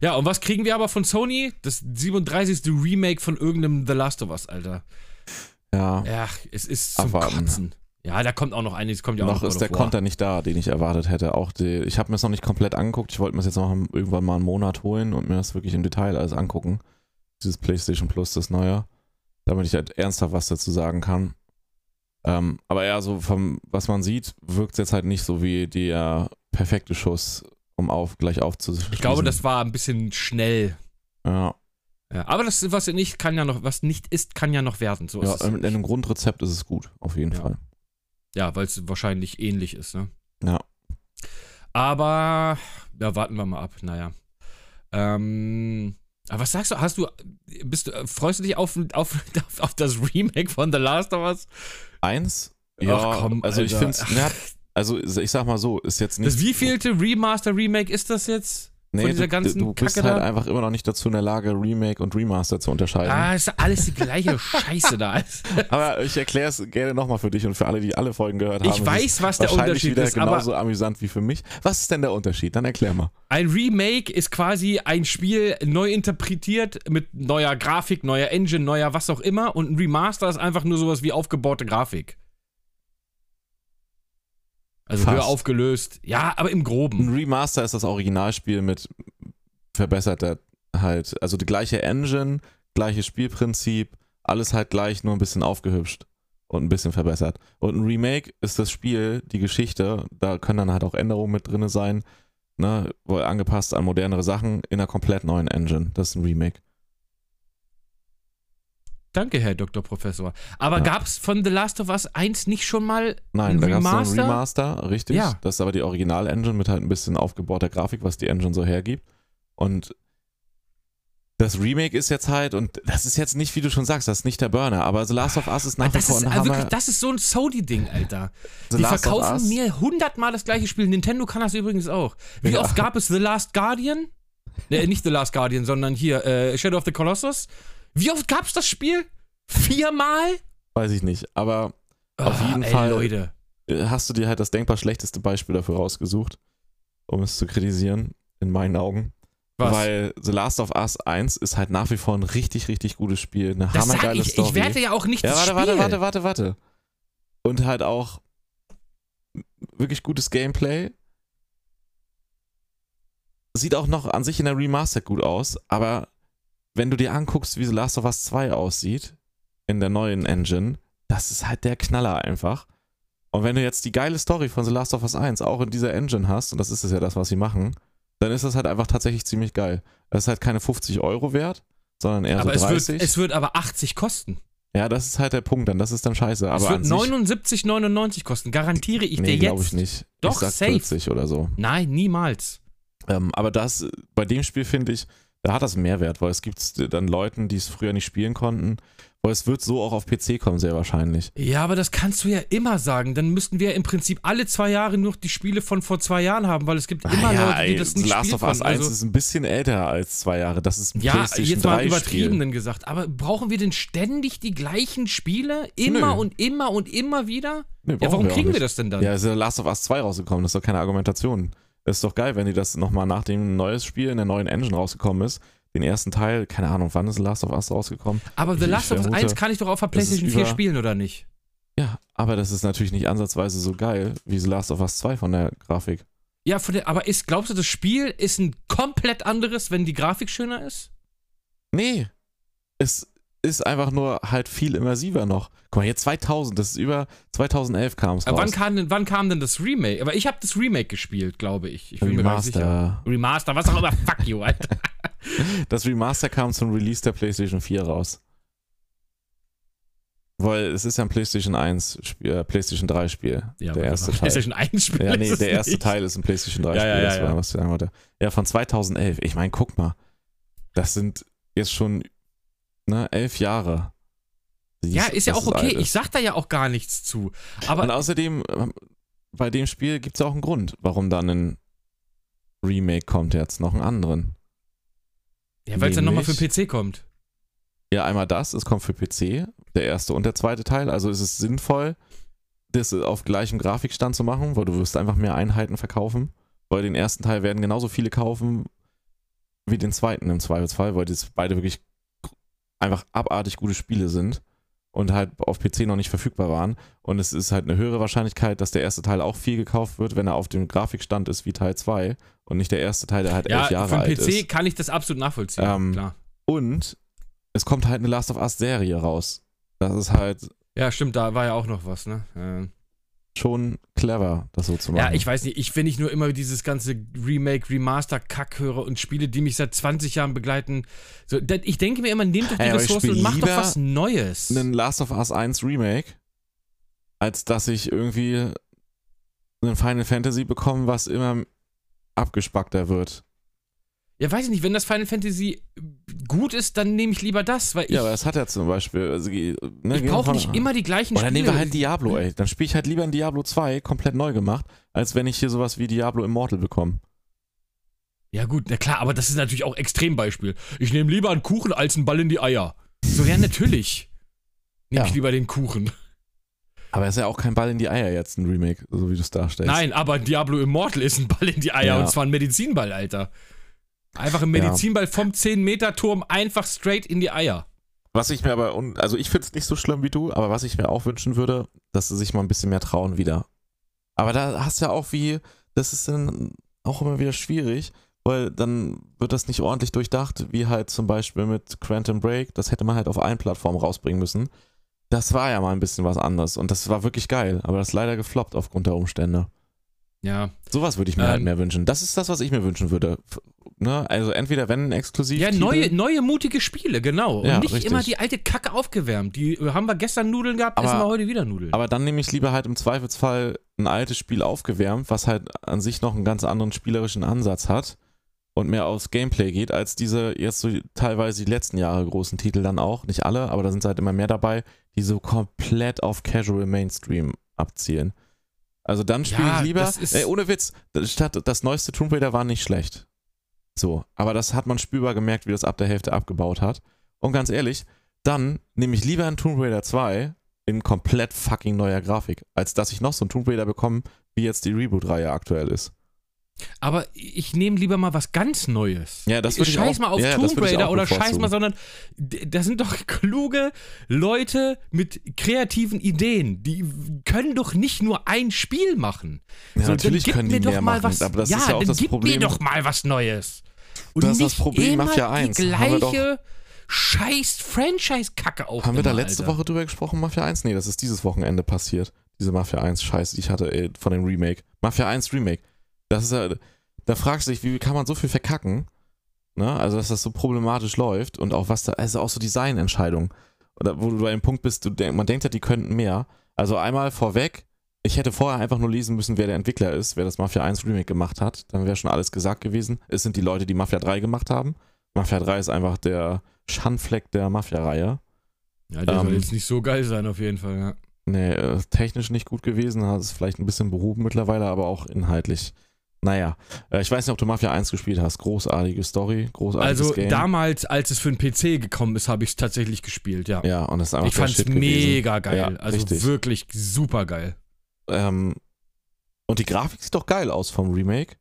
Ja, und was kriegen wir aber von Sony? Das 37. Remake von irgendeinem The Last of Us, Alter. Ja, Ja, es ist zum Abwarten. Kotzen. Ja, da kommt auch noch einiges, kommt ja auch noch noch ist der. Content nicht da, den ich erwartet hätte. Auch die, ich habe mir es noch nicht komplett angeguckt. Ich wollte mir es jetzt noch irgendwann mal einen Monat holen und mir das wirklich im Detail alles angucken. Dieses PlayStation Plus, das neue. Damit ich halt ernsthaft was dazu sagen kann. Ähm, aber ja, so vom, was man sieht, wirkt es jetzt halt nicht so wie der perfekte Schuss, um auf, gleich aufzuschließen. Ich glaube, das war ein bisschen schnell. Ja, Ja, aber das, was nicht kann ja noch, was nicht ist, kann ja noch werden. So ja in einem Grundrezept ist es gut, auf jeden Ja. Fall. Ja, weil es wahrscheinlich ähnlich ist, ne? Ja. Aber, ja, warten wir mal ab, naja. Ähm, aber was sagst du? Hast du, bist du, freust du dich auf, auf, auf das Remake von The Last of Us? Eins? Ja, Ach komm, also ich Alter. finde es, Also ich sag mal so, ist jetzt nicht. Das wievielte Remaster, Remake ist das jetzt? von dieser du, ganzen du bist Kacke halt da? einfach immer noch nicht dazu in der Lage, Remake und Remaster zu unterscheiden. Ah, ist alles die gleiche Scheiße da. Aber ich erkläre es gerne nochmal für dich und für alle, die alle Folgen gehört haben. Ich Es weiß, was der Unterschied wieder ist, aber- genauso amüsant wie für mich. Was ist denn der Unterschied? Dann erklär mal. Ein Remake ist quasi ein Spiel neu interpretiert mit neuer Grafik, neuer Engine, neuer was auch immer. Und ein Remaster ist einfach nur sowas wie aufgebaute Grafik. Also Fast. höher aufgelöst. Ja, aber im Ein Groben. Remaster ist das Originalspiel mit verbesserter halt, also die gleiche Engine, gleiches Spielprinzip, alles halt gleich, nur ein bisschen aufgehübscht und ein bisschen verbessert. Und ein Remake ist das Spiel, die Geschichte, da können dann halt auch Änderungen mit drin sein, ne, wohl angepasst an modernere Sachen in einer komplett neuen Engine. Das ist ein Remake. Danke, Herr Dr. Professor. Aber Ja. gab's von The Last of Us 1 nicht schon mal Nein, ein da gab es Remaster? ein Remaster, richtig. Ja. Das ist aber die Original-Engine mit halt ein bisschen aufgebauter Grafik, was die Engine so hergibt. Und das Remake ist jetzt halt, und das ist jetzt nicht, wie du schon sagst, das ist nicht der Burner, aber The Last of Us ist nach wie vor ein äh, Hammer. wirklich, das ist so ein Sony-Ding, Alter. The Die Last verkaufen mir hundertmal das gleiche Spiel. Nintendo kann das übrigens auch. Wie Ja. oft gab es The Last Guardian? Ne, nicht The Last Guardian, sondern hier äh, Shadow of the Colossus. Wie oft gab es das Spiel? Viermal? Weiß ich nicht, aber Auf jeden ey, Fall. Leute. äh, hast du dir halt das denkbar schlechteste Beispiel dafür rausgesucht, um es zu kritisieren, in meinen Augen. Was? Weil The Last of Us 1 ist halt nach wie vor ein richtig, richtig gutes Spiel. Eine das hammergeile ich, Story. ich werte ja auch nicht Ja, das warte, warte, warte, warte, warte. Und halt auch wirklich gutes Gameplay. Sieht auch noch an sich in der Remaster gut aus, aber wenn du dir anguckst, wie The Last of Us 2 aussieht, in der neuen Engine, das ist halt der Knaller einfach. Und wenn du jetzt die geile Story von The Last of Us 1 auch in dieser Engine hast, und das ist es ja das, was sie machen, dann ist das halt einfach tatsächlich ziemlich geil. Das ist halt keine 50 Euro wert, sondern eher aber so es 30. wird, es wird aber 80 kosten. ja, das ist halt der Punkt dann, das ist dann scheiße. Aber es wird sich, 79,99 kosten. Garantiere ich nee, dir glaube jetzt. ich nicht. Doch, ich sag safe. 40 oder so. Nein, niemals. Ähm, aber das, bei dem Spiel finde ich, da hat das einen Mehrwert, weil es gibt dann Leuten, die es früher nicht spielen konnten, weil es wird so auch auf PC kommen, sehr wahrscheinlich. Ja, aber das kannst du ja immer sagen. Dann müssten wir im Prinzip alle zwei Jahre nur die Spiele von vor zwei Jahren haben, weil es gibt immer ja, Leute, die ey, das nicht Last spielen of Us konnten. 1 Also, ist ein bisschen älter als zwei Jahre. Das ist ein ja, PlayStation jetzt mal 3 übertrieben Spiel. dann gesagt. Aber brauchen wir denn ständig die gleichen Spiele? Immer Nö. und immer und immer wieder? Nee, Ja, warum wir kriegen wir das denn dann? Ja, ist The Last of Us 2 rausgekommen, das ist doch keine Argumentation. Es ist doch geil, wenn die das nochmal nach dem neues Spiel in der neuen Engine rausgekommen ist. Den ersten Teil, keine Ahnung, wann ist The Last of Us rausgekommen? aber The Last of Us vermute, 1 kann ich doch auf der PlayStation 4 über- spielen, oder nicht? Ja, aber das ist natürlich nicht ansatzweise so geil wie The Last of Us 2 von der Grafik. Ja, von der, aber ist, glaubst du, das Spiel ist ein komplett anderes, wenn die Grafik schöner ist? Nee, es ist einfach nur halt viel immersiver noch. Guck mal, hier 2000, das ist über 2011 kam es raus. wann kam, denn, wann kam denn das Remake? Aber ich habe das Remake gespielt, glaube ich. Ich. Remaster. Remaster, was auch immer. Fuck you, Alter. Das Remaster kam zum Release der PlayStation 4 raus. Weil es ist ja ein PlayStation 1 Spiel, äh, PlayStation 3 Spiel. Ja, der erste Teil. PlayStation 1 Spiel. Ja, nee, der erste nicht. Teil ist ein PlayStation 3 Ja, Spiel, ja, ja, das war, ja. was ich sagen wollte. Ja, von 2011. Ich meine, guck mal. Das sind jetzt schon ne, elf Jahre. Ja, ist ja auch okay. Ich sag da ja auch gar nichts zu. Und Aber außerdem, ähm, bei dem Spiel gibt es ja auch einen Grund, warum dann ein Remake kommt jetzt, noch einen anderen. ja, weil es dann nochmal für PC kommt. Ja, einmal das, es kommt für PC, der erste und der zweite Teil. Also ist es sinnvoll, das auf gleichem Grafikstand zu machen, weil du wirst einfach mehr Einheiten verkaufen. Weil den ersten Teil werden genauso viele kaufen wie den zweiten im Zweifelsfall, weil das beide wirklich einfach abartig gute Spiele sind und halt auf PC noch nicht verfügbar waren. Und es ist halt eine höhere Wahrscheinlichkeit, dass der erste Teil auch viel gekauft wird, wenn er auf dem Grafikstand ist wie Teil 2 und nicht der erste Teil, der halt elf Ja, Jahre für den alt PC ist. kann ich das absolut nachvollziehen. Ähm, Klar. Und es kommt halt eine Last of Us Serie raus. Das ist halt Ja, stimmt, da war ja auch noch was, ne? Äh, schon clever, das so zu machen. Ja, ich weiß nicht, ich, wenn ich nur immer dieses ganze Remake, Remaster, Kack höre und Spiele, die mich seit 20 Jahren begleiten, so, ich denke mir immer, nehmt doch die ich Ressourcen und macht doch was Neues. einen Last of Us 1 Remake, als dass ich irgendwie einen Final Fantasy bekomme, was immer abgespackter wird. Ja, weiß ich nicht, wenn das Final Fantasy gut ist, dann nehme ich lieber das, weil ich, Ja, aber das hat er zum Beispiel. Also, ne, ich brauche nicht immer die gleichen Oder Spiele. nehmen wir halt Diablo, ey. Dann spiele ich halt lieber ein Diablo 2, komplett neu gemacht, als wenn ich hier sowas wie Diablo Immortal bekomme. Ja gut, na klar, aber das ist natürlich auch Extrembeispiel. Ich nehme lieber einen Kuchen als einen Ball in die Eier. So, ja, natürlich. Nehme Ja. ich lieber den Kuchen. Aber ist ja auch kein Ball in die Eier jetzt, ein Remake, so wie du es darstellst. Nein, aber Diablo Immortal ist ein Ball in die Eier Ja. und zwar ein Medizinball, Alter. Einfach ein Ja. Medizinball vom 10-Meter-Turm einfach straight in die Eier. Was ich mir aber, also ich finde es nicht so schlimm wie du, aber was ich mir auch wünschen würde, dass sie sich mal ein bisschen mehr trauen wieder. Aber da hast du ja auch wie, das ist dann auch immer wieder schwierig, weil dann wird das nicht ordentlich durchdacht, wie halt zum Beispiel mit Quantum Break, das hätte man halt auf allen Plattformen rausbringen müssen. Das war ja mal ein bisschen was anderes und das war wirklich geil, aber das ist leider gefloppt aufgrund der Umstände. Ja. Sowas würde ich mir halt Ähm. mehr wünschen. Das ist das, was ich mir wünschen würde. Ne? Also entweder wenn exklusiv. Ja, neue, neue mutige Spiele, genau. Und Ja, nicht richtig. immer die alte Kacke aufgewärmt. Die äh, haben wir gestern Nudeln gehabt, Aber- essen wir heute wieder Nudeln. Aber dann nehme ich lieber halt im Zweifelsfall ein altes Spiel aufgewärmt, was halt an sich noch einen ganz anderen spielerischen Ansatz hat und mehr aufs Gameplay geht, als diese jetzt so teilweise die letzten Jahre großen Titel dann auch. Nicht alle, aber da sind halt immer mehr dabei, die so komplett auf Casual Mainstream abzielen. Also dann spiele Ja, ich lieber, ey, ohne Witz, statt das neueste Tomb Raider war nicht schlecht. So, aber das hat man spürbar gemerkt, wie das ab der Hälfte abgebaut hat. Und ganz ehrlich, dann nehme ich lieber einen Tomb Raider 2 in komplett fucking neuer Grafik, als dass ich noch so einen Tomb Raider bekomme, wie jetzt die Reboot-Reihe aktuell ist. Aber ich nehme lieber mal was ganz Neues. Ja, das würde ich Scheiß auch- mal auf ja, ja, Tomb Raider oder scheiß mal, sondern d- das sind doch kluge Leute mit kreativen Ideen. Die können doch nicht nur ein Spiel machen. Ja, So, natürlich gib können die mehr mal machen, was, aber das ja, ist ja auch das gib Problem. mir doch mal was Neues. Und Das ist das Problem, immer Mafia 1. die gleiche scheiß Franchise-Kacke auf. Haben wir da letzte Alter. Woche drüber gesprochen, Mafia 1? Nee, das ist dieses Wochenende passiert. Diese Mafia 1 Scheiße, die ich hatte ey, von dem Remake. Mafia 1 Remake. Das ist ja, da fragst du dich, wie kann man so viel verkacken? Ne? Also, dass das so problematisch läuft und auch was da, also auch so Designentscheidungen. Wo du bei dem Punkt bist, du denk, man denkt ja, die könnten mehr. Also einmal vorweg, ich hätte vorher einfach nur lesen müssen, wer der Entwickler ist, wer das Mafia 1 Remake gemacht hat. Dann wäre schon alles gesagt gewesen. Es sind die Leute, die Mafia 3 gemacht haben. Mafia 3 ist einfach der Schandfleck der Mafia-Reihe. Ja, der soll Ähm, jetzt nicht so geil sein, auf jeden Fall. Ja. Nee, äh, technisch nicht gut gewesen, hat es vielleicht ein bisschen behoben mittlerweile, aber auch inhaltlich. Naja, äh, ich weiß nicht, ob du Mafia 1 gespielt hast. Großartige Story, großartiges Also Game. damals, als es für den PC gekommen ist, habe ich es tatsächlich gespielt, ja. ja, und das ist einfach ich fand es gewesen. mega geil. Ja, also richtig. wirklich super geil. Ähm, und die Grafik sieht doch geil aus vom Remake.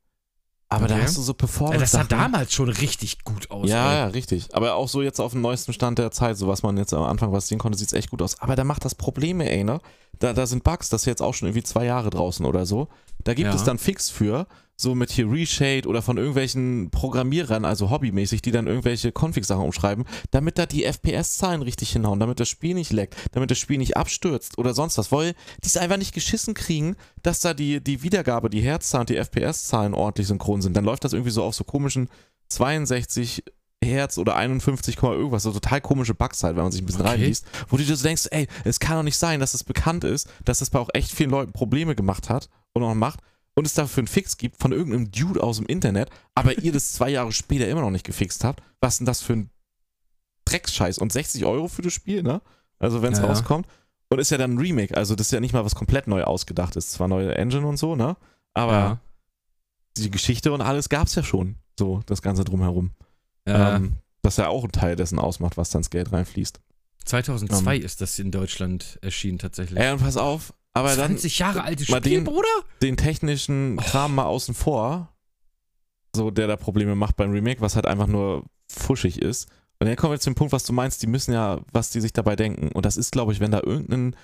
Aber da Okay. hast du so Ja, Performance. das sah damals schon richtig gut aus. Ja, ey. ja, richtig. Aber auch so jetzt auf dem neuesten Stand der Zeit, so was man jetzt am Anfang was sehen konnte, sieht es echt gut aus. Aber da macht das Probleme, ey, ne? Da, da sind Bugs, das ist jetzt auch schon irgendwie zwei Jahre draußen oder so. Da gibt Ja. es dann Fix für, so mit hier Reshade oder von irgendwelchen Programmierern, also hobbymäßig, die dann irgendwelche Config-Sachen umschreiben, damit da die FPS-Zahlen richtig hinhauen, damit das Spiel nicht leckt, damit das Spiel nicht abstürzt oder sonst was, weil die es einfach nicht geschissen kriegen, dass da die, die Wiedergabe, die Herzzahlen und die FPS-Zahlen ordentlich synchron sind. Dann läuft das irgendwie so auf so komischen 62 Hertz oder 51, Komma irgendwas, so total komische Bugs halt, wenn man sich ein bisschen Okay. reinliest, wo du dir so denkst, ey, es kann doch nicht sein, dass es bekannt ist, dass es bei auch echt vielen Leuten Probleme gemacht hat und auch noch macht und es dafür einen Fix gibt von irgendeinem Dude aus dem Internet, aber ihr das zwei Jahre später immer noch nicht gefixt habt. Was denn das für ein Drecksscheiß? Und 60 Euro für das Spiel, ne? Also wenn es Ja, rauskommt. Und ist ja dann ein Remake, also das ist ja nicht mal was komplett neu ausgedacht ist. Zwar neue Engine und so, ne? Aber Ja. die Geschichte und alles gab's ja schon. So, das Ganze drumherum. Ja. Ähm, das ja auch ein Teil dessen ausmacht, was dann ins Geld reinfließt. 2002 ähm, ist das in Deutschland erschienen tatsächlich. Ey, und pass auf, aber dann 20 Jahre altes Spiel, den- Bruder? den technischen Kram mal außen vor, so der da Probleme macht beim Remake, was halt einfach nur fuschig ist. Und dann kommen wir zu dem Punkt, was du meinst, die müssen ja, was die sich dabei denken. Und das ist, glaube ich, wenn da irgendein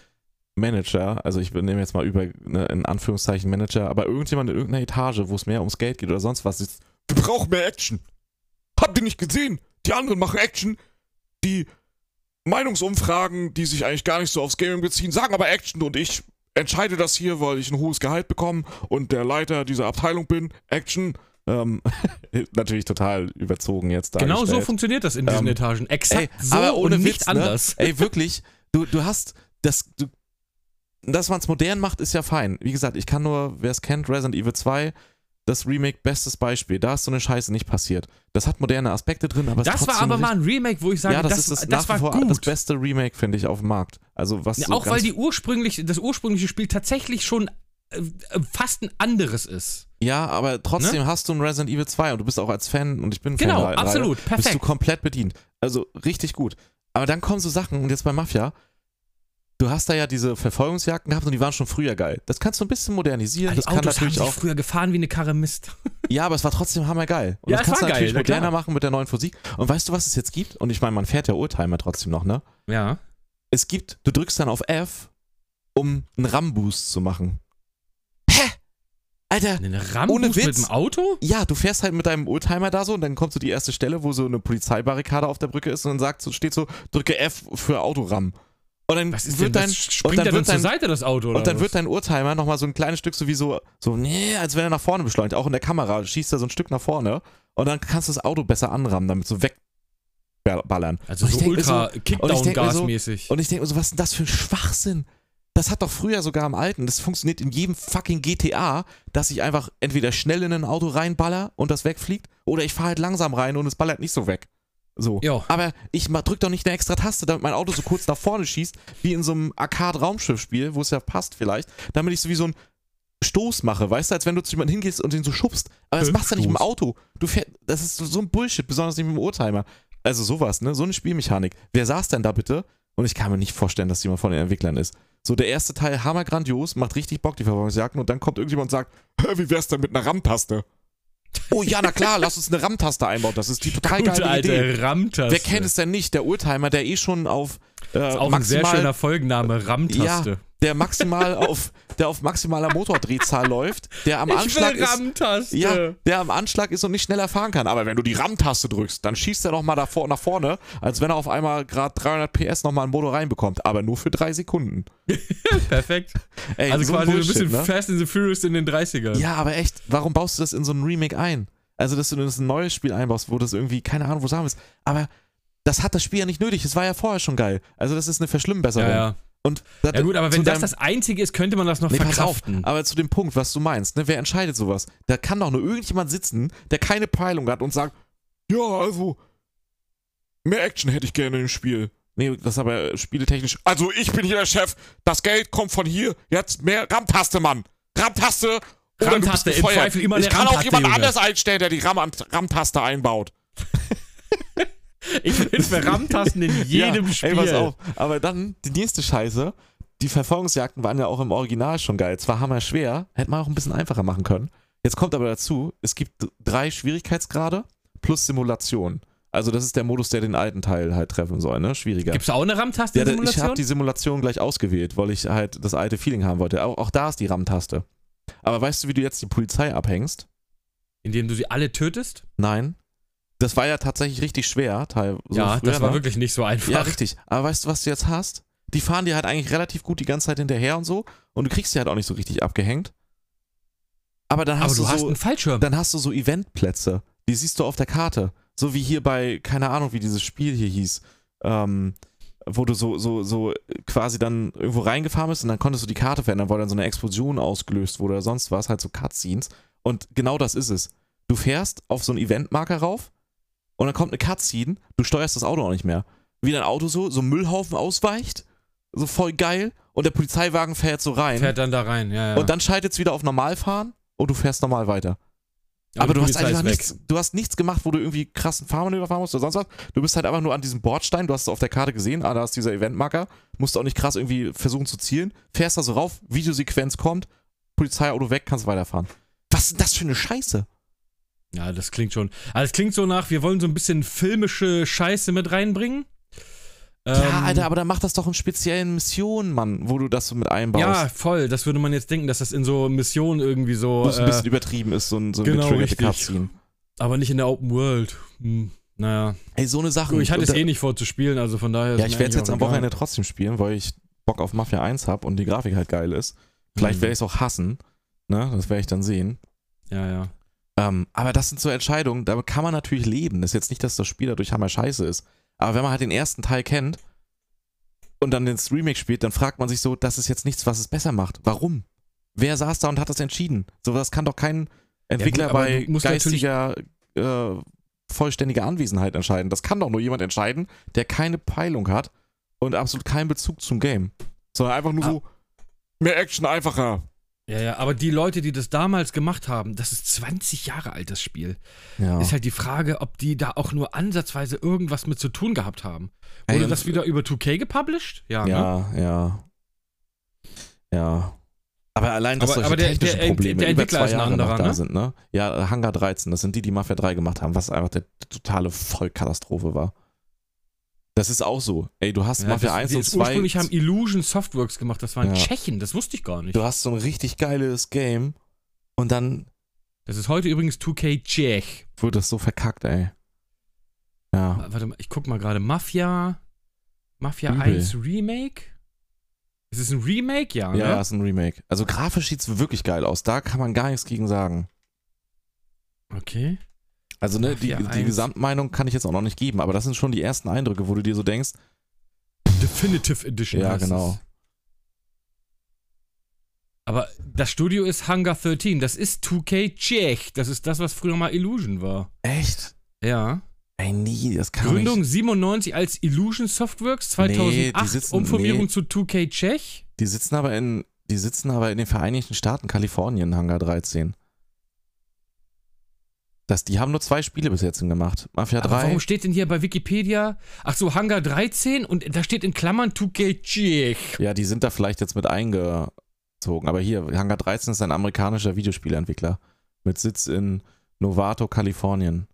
Manager, also ich nehme jetzt mal über, ne, in Anführungszeichen Manager, aber irgendjemand in irgendeiner Etage, wo es mehr ums Geld geht oder sonst was, ist, wir brauchen mehr Action. Habt ihr nicht gesehen? Die anderen machen Action. Die Meinungsumfragen, die sich eigentlich gar nicht so aufs Gaming beziehen, sagen aber Action und ich entscheide das hier, weil ich ein hohes Gehalt bekomme und der Leiter dieser Abteilung bin. Action. Ähm, natürlich total überzogen jetzt Genau so funktioniert das in diesen Ähm, Etagen. Exakt Ey, so aber ohne und Witz, nicht ne? anders. Ey, wirklich, du, du hast das, du, dass man es modern macht, ist ja fein. Wie gesagt, ich kann nur, wer es kennt, Resident Evil 2, das Remake, bestes Beispiel. Da ist so eine Scheiße nicht passiert. Das hat moderne Aspekte drin, aber es ist Das war aber mal ein Remake, wo ich sage, ja, das, das, ist das, das, nach war gut. das beste Remake, finde ich, auf dem Markt. Also was Ja, so auch weil die ursprünglich, das ursprüngliche Spiel tatsächlich schon äh, äh, fast ein anderes ist. Ja, aber trotzdem hast du ein Resident Evil 2 und du bist auch als Fan und ich bin Genau, Fan Reihe, absolut, Bist du perfekt. komplett bedient. Also richtig gut. Aber dann kommen so Sachen und jetzt bei Mafia, du hast da ja diese Verfolgungsjagden gehabt und die waren schon früher geil. Das kannst du ein bisschen modernisieren. Die das kann Autos haben natürlich sich auch. früher gefahren wie eine Karre Mist. Ja, aber es war trotzdem hammergeil. Und Ja, das kannst du geil, natürlich na klar. moderner machen mit der neuen Physik. Und weißt du, was es jetzt gibt? Und ich meine, man fährt ja Oldtimer trotzdem noch, ne? Ja. Es gibt, du drückst dann auf F, um einen RAM-Boost zu machen. Hä? Alter, Rambus Witz. mit dem Auto? Ja, du fährst halt mit deinem Oldtimer da so und dann kommt so die erste Stelle, wo so eine Polizeibarrikade auf der Brücke ist und dann sagt so, steht so, drücke F für Autoram. Und dann Was ist denn wird das? dein, Springt dann dann wird zur dein, Seite, das Auto? Oder und dann was? wird dein Oldtimer nochmal so ein kleines Stück so wie so, so, nee, als wenn er nach vorne beschleunigt, auch in der Kamera, schießt er so ein Stück nach vorne und dann kannst du das Auto besser anrammen, damit so wegballern. Also so ultra und ich denk mir so- Kickdown-Gas-mäßig. Und ich denke mir so, was ist denn das für ein Schwachsinn? Das hat doch früher sogar im Alten, das funktioniert in jedem fucking GTA, dass ich einfach entweder schnell in ein Auto reinballer und das wegfliegt, oder ich fahre halt langsam rein und es ballert nicht so weg. So. Jo. Aber ich drück doch nicht eine extra Taste, damit mein Auto so kurz nach vorne schießt, wie in so einem Arcade-Raumschiff-Spiel, wo es ja passt vielleicht, damit ich so wie so einen Stoß mache, weißt du, als wenn du zu jemandem hingehst und den so schubst. Aber das Äh, machst du nicht im. Auto. Du fährst, das ist so, so ein Bullshit, besonders nicht mit dem Oldtimer. Also sowas, ne? So eine Spielmechanik. Wer saß denn da bitte? Und ich kann mir nicht vorstellen, dass jemand von den Entwicklern ist. So, der erste Teil hammergrandios, macht richtig Bock, die Verfolgungsjagden, und dann kommt irgendjemand und sagt, "Hä, wie wär's denn mit einer RAM-Taste? Oh ja, na klar, lass uns eine RAM-Taste einbauen. Das ist die total Gute geile Idee. alte Rammtaste. Wer kennt es denn nicht? Der Oldtimer, der eh schon auf äh, Ist auch ein sehr maximal, schöner Folgenname, Rammtaste. der maximal auf, der auf maximaler Motordrehzahl läuft, der am Anschlag ist, ja, der am Anschlag ist und nicht schneller fahren kann. Aber wenn du die RAM-Taste drückst, dann schießt er noch mal davor, nach vorne, als wenn er auf einmal gerade 300 PS noch mal einen Motor reinbekommt. Aber nur für drei Sekunden. Perfekt. Ey, Also so quasi Bullshit, ein bisschen ne? Fast and the Furious in den 30ern. Ja, aber echt, warum baust du das in so ein Remake ein? Also, dass du das in ein neues Spiel einbaust, wo das irgendwie, keine Ahnung, wo es haben ist. Aber das hat das Spiel ja nicht nötig. Es war ja vorher schon geil. Also, das ist eine Verschlimmbesserung. ja, ja. Und Ja gut, aber wenn das deinem- das Einzige ist, könnte man das noch Nee, pass auf, verkraften. aber zu dem Punkt, was du meinst, ne, wer entscheidet sowas? Da kann doch nur irgendjemand sitzen, der keine Peilung hat und sagt, ja, also, mehr Action hätte ich gerne im Spiel. Nee, das ist aber spieletechnisch. Also, ich bin hier der Chef, das Geld kommt von hier, jetzt mehr RAM-Taste, Mann. RAM-Taste RAM-Taste, im. Zweifel immer Ich kann auch jemand Junge. anders einstellen, der die RAM- RAM-Taste einbaut. Ich bin für Rammtasten in jedem ja, Spiel. Ey, pass auf. Aber dann die nächste Scheiße. Die Verfolgungsjagden waren ja auch im Original schon geil. Zwar hammer schwer, hätte man auch ein bisschen einfacher machen können. Jetzt kommt aber dazu, es gibt drei Schwierigkeitsgrade plus Simulation. Also das ist der Modus, der den alten Teil halt treffen soll, ne? Schwieriger. Gibt es auch eine RAM-Taste ja, ich habe die Simulation gleich ausgewählt, weil ich halt das alte Feeling haben wollte. Auch, auch da ist die RAM-Taste. Aber weißt du, wie du jetzt die Polizei abhängst? Indem du sie alle tötest? Nein. Das war ja tatsächlich richtig schwer, Teil. so ja, früher, das war ne? wirklich nicht so einfach. Ja, richtig. Aber weißt du, was du jetzt hast? Die fahren dir halt eigentlich relativ gut die ganze Zeit hinterher und so. Und du kriegst sie halt auch nicht so richtig abgehängt. Aber dann aber hast du du, hast so, einen Fallschirm. dann hast du so Eventplätze. Die siehst du auf der Karte. So wie hier bei, keine Ahnung, wie dieses Spiel hier hieß. Ähm, wo du so, so, so quasi dann irgendwo reingefahren bist und dann konntest du die Karte verändern, weil dann so eine Explosion ausgelöst wurde oder sonst was, halt so Cutscenes. Und genau das ist es. Du fährst auf so einen Eventmarker rauf und dann kommt eine Cutscene, du steuerst das Auto auch nicht mehr. Wie dein Auto so, so Müllhaufen ausweicht, so voll geil, und der Polizeiwagen fährt so rein. Fährt dann da rein, ja, ja. Und dann schaltet es wieder auf Normalfahren und du fährst normal weiter. Aber, die du hast einfach nichts, du hast nichts gemacht, wo du irgendwie krassen Fahrmanöver fahren musst oder sonst was. Du bist halt einfach nur an diesem Bordstein, du hast es auf der Karte gesehen, ah, da ist dieser Eventmarker, musst auch nicht krass irgendwie versuchen zu zielen, fährst da so rauf, Videosequenz kommt, Polizeiauto weg, kannst weiterfahren. Was ist denn das für eine Scheiße? Ja, das klingt schon. Also es klingt so nach, wir wollen so ein bisschen filmische Scheiße mit reinbringen. ja, Ähm, Alter, aber dann mach das doch in speziellen Missionen, Mann, wo du das so mit einbaust. Ja, voll. Das würde man jetzt denken, dass das in so Missionen irgendwie so. wo es ein bisschen Äh, übertrieben ist, so ein, so ein genau. Cutscene. aber nicht in der Open World. Hm, naja. Ey, so eine Sache. Ich hatte es eh nicht vor zu spielen, also von daher. Ja, ich werde es jetzt am. Wochenende trotzdem spielen, weil ich Bock auf Mafia 1 habe und die Grafik halt geil ist. Vielleicht Mhm. werde ich es auch hassen. Ne? Das werde ich dann sehen. Ja, ja. Ähm, aber das sind so Entscheidungen, damit kann man natürlich leben. Das ist jetzt nicht, dass das Spiel dadurch hammer scheiße ist. Aber wenn man halt den ersten Teil kennt und dann den Remake spielt, dann fragt man sich so, das ist jetzt nichts, was es besser macht. Warum? Wer saß da und hat das entschieden? So was kann doch kein Entwickler aber bei geistiger, äh, vollständiger Anwesenheit entscheiden. Das kann doch nur jemand entscheiden, der keine Peilung hat und absolut keinen Bezug zum Game. Sondern einfach nur Ah. so, mehr Action, einfacher. Ja, ja, aber die Leute, die das damals gemacht haben, das ist 20 Jahre alt, das Spiel. Ja. Ist halt die Frage, ob die da auch nur ansatzweise irgendwas mit zu tun gehabt haben. Ey, Wurde und- das wieder über 2K gepublished? Ja, ne? ja, ja. Ja. Aber allein, dass Aber- solche aber der- technischen der- Probleme der über Entwickler zwei Jahre anderer, noch da ne? sind, ne? Ja, Hangar 13, das sind die, die Mafia 3 gemacht haben, was einfach der totale Vollkatastrophe war. Das ist auch so. Ey, du hast Ja, Mafia das, 1 die und jetzt 2. Ursprünglich haben Illusion Softworks gemacht, das waren Ja. Tschechen, das wusste ich gar nicht. Du hast so ein richtig geiles Game und dann Das ist heute übrigens 2K Tschech. wird das so verkackt, ey. Ja. Warte mal, ich guck mal gerade. Mafia. Mafia Übel. 1 Remake? Ist es ein Remake? Ja, Ja, ne? ist ein Remake. Also grafisch sieht's wirklich geil aus. Da kann man gar nichts gegen sagen. Okay. Also, ne, die, die 1. Gesamtmeinung kann ich jetzt auch noch nicht geben, aber das sind schon die ersten Eindrücke, wo du dir so denkst, Definitive Edition. ja, heißt genau. Es. Aber das Studio ist Hunger 13. Das ist 2K Tschech. Das ist das, was früher mal Illusion war. Echt? Ja. Ey, nie, das kann Gründung nicht. 97 als Illusion Softworks, Nee, die 2008 sitzen- Umformierung nee. zu 2K Tschech. Die sitzen aber in, die sitzen aber in den Vereinigten Staaten, Kalifornien, Hangar 13. Das, die haben nur zwei Spiele bis jetzt gemacht. Mafia Aber 3. warum steht denn hier bei Wikipedia, ach so, Hangar 13 und da steht in Klammern 2K Tschech. Ja, die sind da vielleicht jetzt mit eingezogen. Aber hier, Hangar 13 ist ein amerikanischer Videospielentwickler mit Sitz in Novato, Kalifornien.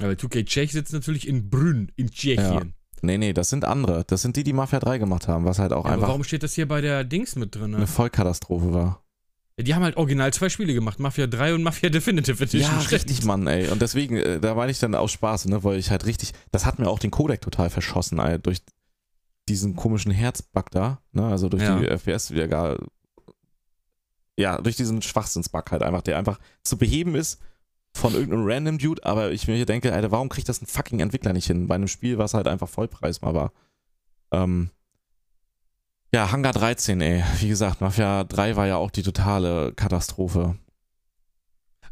Aber 2K Tschech sitzt natürlich in Brünn, in Tschechien. Nee, nee, das sind andere. Das sind die, die Mafia 3 gemacht haben, was halt auch Ja, aber einfach warum steht das hier bei der Dings mit drin? eine Ne? Vollkatastrophe war. Ja, die haben halt original zwei Spiele gemacht, Mafia 3 und Mafia Definitive Edition. Ja, richtig, Mann, ey. Und deswegen, äh, da meine ich dann aus Spaß, ne, weil ich halt richtig, das hat mir auch den Codec total verschossen, ey, durch diesen komischen Herzbug da, ne, also durch Ja. die FPS wieder gar, ja, durch diesen Schwachsinnsbug halt einfach, der einfach zu beheben ist von irgendeinem random Dude, aber ich mir hier denke, Alter, warum kriegt das ein fucking Entwickler nicht hin? Bei einem Spiel, was halt einfach Vollpreis mal war. Ähm, ja, Hangar 13, ey. Wie gesagt, Mafia 3 war ja auch die totale Katastrophe.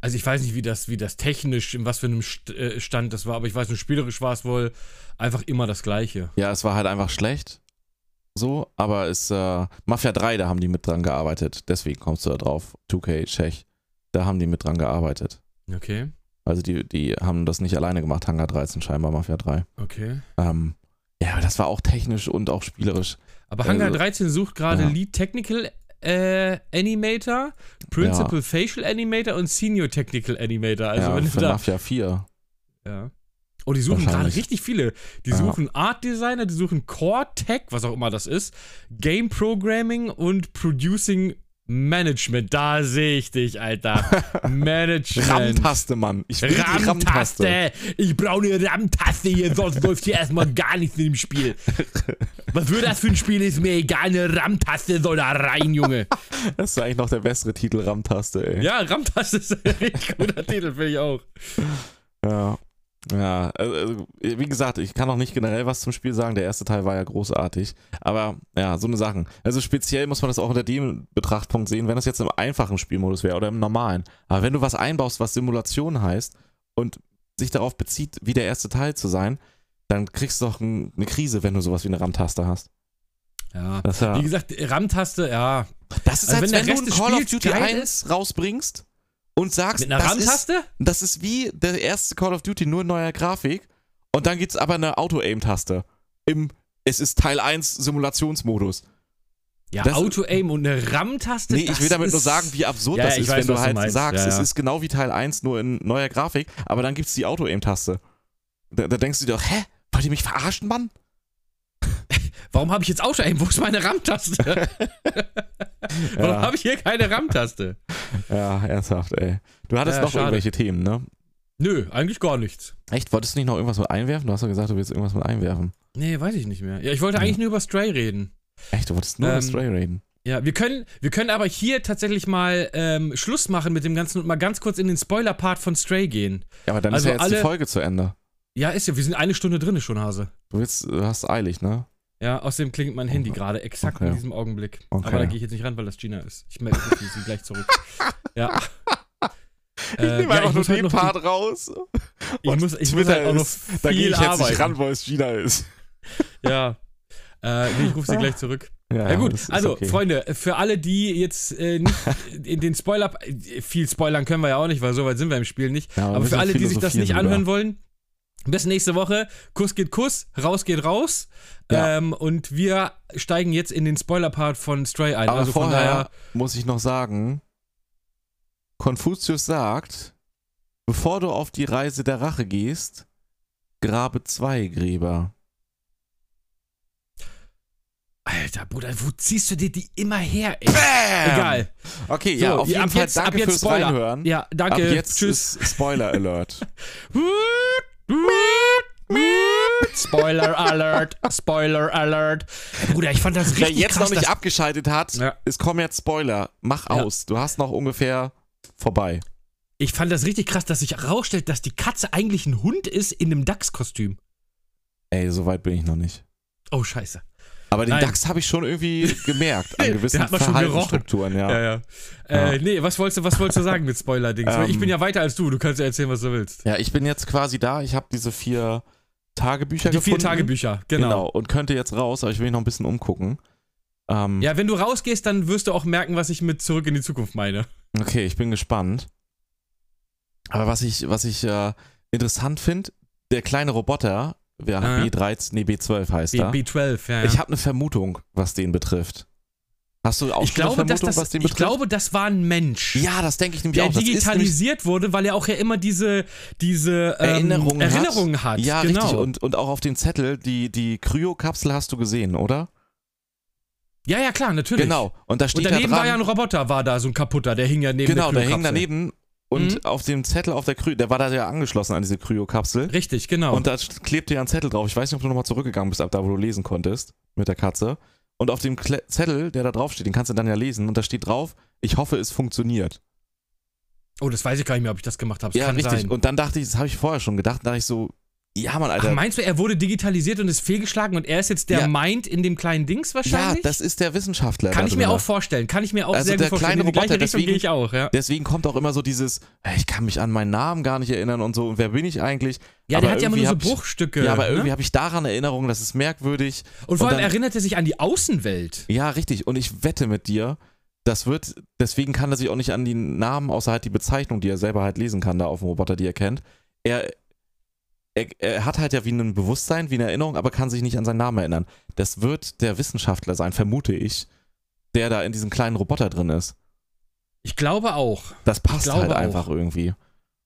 Also ich weiß nicht, wie das, wie das technisch, in was für einem äh, Stand das war, aber ich weiß nur, spielerisch war es wohl einfach immer das Gleiche. Ja, es war halt einfach schlecht. So, aber es, äh, Mafia 3, da haben die mit dran gearbeitet. Deswegen kommst du da drauf. 2K, Tschech. Da haben die mit dran gearbeitet. Okay, Also die, die haben das nicht alleine gemacht, Hangar 13 scheinbar, Mafia 3. okay. Ähm, ja, aber das war auch technisch und auch spielerisch. Aber Hangar Also, 13 sucht gerade ja. Lead Technical äh, Animator, Principal Facial Animator und Senior Technical Animator. Also ja, wenn für da. Mafia 4. Ja. Oh, die suchen gerade richtig viele. Die Ja. suchen Art Designer, die suchen Core Tech, was auch immer das ist, Game Programming und Producing Management. Da sehe ich dich, Alter. Management. RAM-Taste, Mann. Ich will die RAM-Taste. RAM-Taste! Ich brauche eine RAM-Taste hier, sonst läuft hier erstmal gar nichts in dem Spiel. Was für das für ein Spiel ist mir egal, eine RAM-Taste soll da rein, Junge. Das ist eigentlich noch der bessere Titel, RAM-Taste, ey. Ja, RAM-Taste ist ein richtig guter Titel, finde ich auch. Ja. Ja, also, wie gesagt, ich kann auch nicht generell was zum Spiel sagen. Der erste Teil war ja großartig. Aber ja, so eine Sachen. Also speziell muss man das auch unter dem Betrachtpunkt sehen, wenn das jetzt im einfachen Spielmodus wäre oder im normalen. Aber wenn du was einbaust, was Simulation heißt und sich darauf bezieht, wie der erste Teil zu sein, dann kriegst du doch ein, eine Krise, wenn du sowas wie eine RAM-Taste hast. Ja. Ja, Wie gesagt, RAM-Taste, ja. das ist, also als wenn wenn, der du ein Call of Duty geil 1 rausbringst und sagst, Mit einer das ist, RAM-Taste? das ist wie der erste Call of Duty, nur in neuer Grafik. Und dann gibt's aber eine Auto-Aim-Taste. Im, es ist Teil 1 Simulationsmodus. Ja, Das- Auto-Aim und eine RAM-Taste. Nee, ich das will damit ist- nur sagen, wie absurd Ja, das ich ist, weiß, wenn du was du halt meinst. sagst, Ja, es ja. ist genau wie Teil 1, nur in neuer Grafik, aber dann gibt's die Auto-Aim-Taste. Da, da denkst du dir doch, hä? Wollt ihr mich verarschen, Mann? Warum habe ich jetzt Auto-Aim? Wo ist meine RAM-Taste? Warum Ja. habe ich hier keine RAM-Taste? Ja, ernsthaft, ey. Du hattest Ja, noch schade. irgendwelche Themen, ne? Nö, eigentlich gar nichts. Echt? Wolltest du nicht noch irgendwas mit einwerfen? Du hast ja gesagt, du willst irgendwas mit einwerfen. Nee, weiß ich nicht mehr. Ja, ich wollte Ja. eigentlich nur über Stray reden. Echt? Du wolltest nur Ähm, über Stray reden. Ja, wir können, wir können aber hier tatsächlich mal ähm, Schluss machen mit dem Ganzen und mal ganz kurz in den Spoiler-Part von Stray gehen. Ja, aber dann also ist ja jetzt die alle- Folge zu Ende. Ja, ist ja, wir sind eine Stunde drin schon, Hase. Du, willst, du hast eilig, ne? Ja, außerdem klingelt mein Handy gerade exakt Okay. in diesem Augenblick. Okay. Aber da gehe ich jetzt nicht ran, weil das Gina ist. Ich melde sie gleich zurück. ja. Ich nehme ja, einfach nur halt den noch die- Part raus. Ich muss, ich muss halt auch noch ist, da gehe viel ich jetzt arbeiten. nicht ran, weil es China ist. Ja. Äh, nee, ich rufe sie gleich zurück. Ja, das gut, also okay. Freunde, für alle, die jetzt äh, nicht in den Spoiler, viel spoilern können wir ja auch nicht, weil so weit sind wir im Spiel nicht. Ja, aber aber für alle, die sich das nicht anhören wollen, bis nächste Woche. Kuss geht Kuss, raus geht raus. Ja. Ähm, und wir steigen jetzt in den Spoiler-Part von Stray ein. Aber also von vorher daher, muss ich noch sagen, Konfuzius sagt, bevor du auf die Reise der Rache gehst, grabe zwei Gräber. Alter Bruder, wo ziehst du dir die immer her, ey? Egal. Okay, So, ja, auf jeden ab Fall jetzt- ab danke jetzt fürs Spoiler. Reinhören. Ja, danke. Ab jetzt Tschüss. Spoiler Alert. Spoiler Alert, Spoiler Alert. Bruder, ich fand das richtig Wer jetzt krass, noch nicht abgeschaltet hat, Ja. es kommen jetzt Spoiler. Mach Ja. aus. Du hast noch ungefähr vorbei. Ich fand das richtig krass, dass sich herausstellt, dass die Katze eigentlich ein Hund ist in einem Dachskostüm. Ey, so weit bin ich noch nicht. Oh, scheiße. Aber den Nein. Dachs habe ich schon irgendwie gemerkt an gewissen hat man Verhaltensstrukturen, ja. Ja, ja. Äh, nee, was wolltest du, was wolltest du sagen mit Spoiler-Dings? Ähm. ich bin ja weiter als du, du kannst ja erzählen, was du willst. Ja, ich bin jetzt quasi da. Ich habe diese vier Tagebücher Die vier gefunden. Tagebücher, genau. Und könnte jetzt raus, aber ich will mich noch ein bisschen umgucken. Ähm, Ja, wenn du rausgehst, dann wirst du auch merken, was ich mit Zurück in die Zukunft meine. Okay, ich bin gespannt. Aber was ich, was ich äh, interessant finde, der kleine Roboter, wer Ah. B13, nee, B12 heißt B er. B12, ja. ja. Ich habe eine Vermutung, was den betrifft. Hast du auch ich glaube, dass Vermutung, das, was den ich betrifft? glaube, das war ein Mensch. ja, das denke ich nämlich der auch. Nämlich digitalisiert wurde, weil er auch ja immer diese, diese ähm, Erinnerungen, Erinnerungen hat. Ja, genau. richtig. Und, und auch auf dem Zettel, die, die Kryokapsel hast du gesehen, oder? ja, ja, klar, natürlich. Genau. Und da steht Und daneben da dran, war ja ein Roboter, war da, so ein kaputter, der hing ja neben Genau, der der hing daneben und Mhm. auf dem Zettel auf der Kryo, der war da ja angeschlossen an diese Kryokapsel. Richtig, genau. Und da klebte ja ein Zettel drauf. Ich weiß nicht, ob du nochmal zurückgegangen bist, ab da, wo du lesen konntest mit der Katze. Und auf dem Kle Zettel, der da drauf steht, den kannst du dann ja lesen. Und da steht drauf, ich hoffe, es funktioniert. oh, das weiß ich gar nicht mehr, ob ich das gemacht habe. Ja, richtig. sein. Und dann dachte ich, das habe ich vorher schon gedacht, da dachte ich so, ja, Mann, Alter. Ach, meinst du, er wurde digitalisiert und ist fehlgeschlagen und er ist jetzt der Ja. Mind in dem kleinen Dings ja, wahrscheinlich? das ist der Wissenschaftler. kann ich mir auch vorstellen. Kann ich mir auch Also sehr der gut vorstellen. kleine gleiche Roboter, deswegen- gehe ich auch, ja. Deswegen kommt auch immer so dieses, "Hey, ich kann mich an meinen Namen gar nicht erinnern und so. Und wer bin ich eigentlich? Ja, aber der hat ja immer nur so hab ich- Bruchstücke. Ja, aber ne? irgendwie habe ich daran Erinnerungen, das ist merkwürdig. Und vor allem erinnert er sich an die Außenwelt. Ja, richtig. Und ich wette mit dir, das wird, deswegen kann er sich auch nicht an die Namen, außer halt die Bezeichnung, die er selber halt lesen kann, da auf dem Roboter, die er kennt. Er, er, er hat halt ja wie ein Bewusstsein, wie eine Erinnerung, aber kann sich nicht an seinen Namen erinnern. Das wird der Wissenschaftler sein, vermute ich, der da in diesem kleinen Roboter drin ist. Ich glaube auch. Das passt halt auch. einfach irgendwie.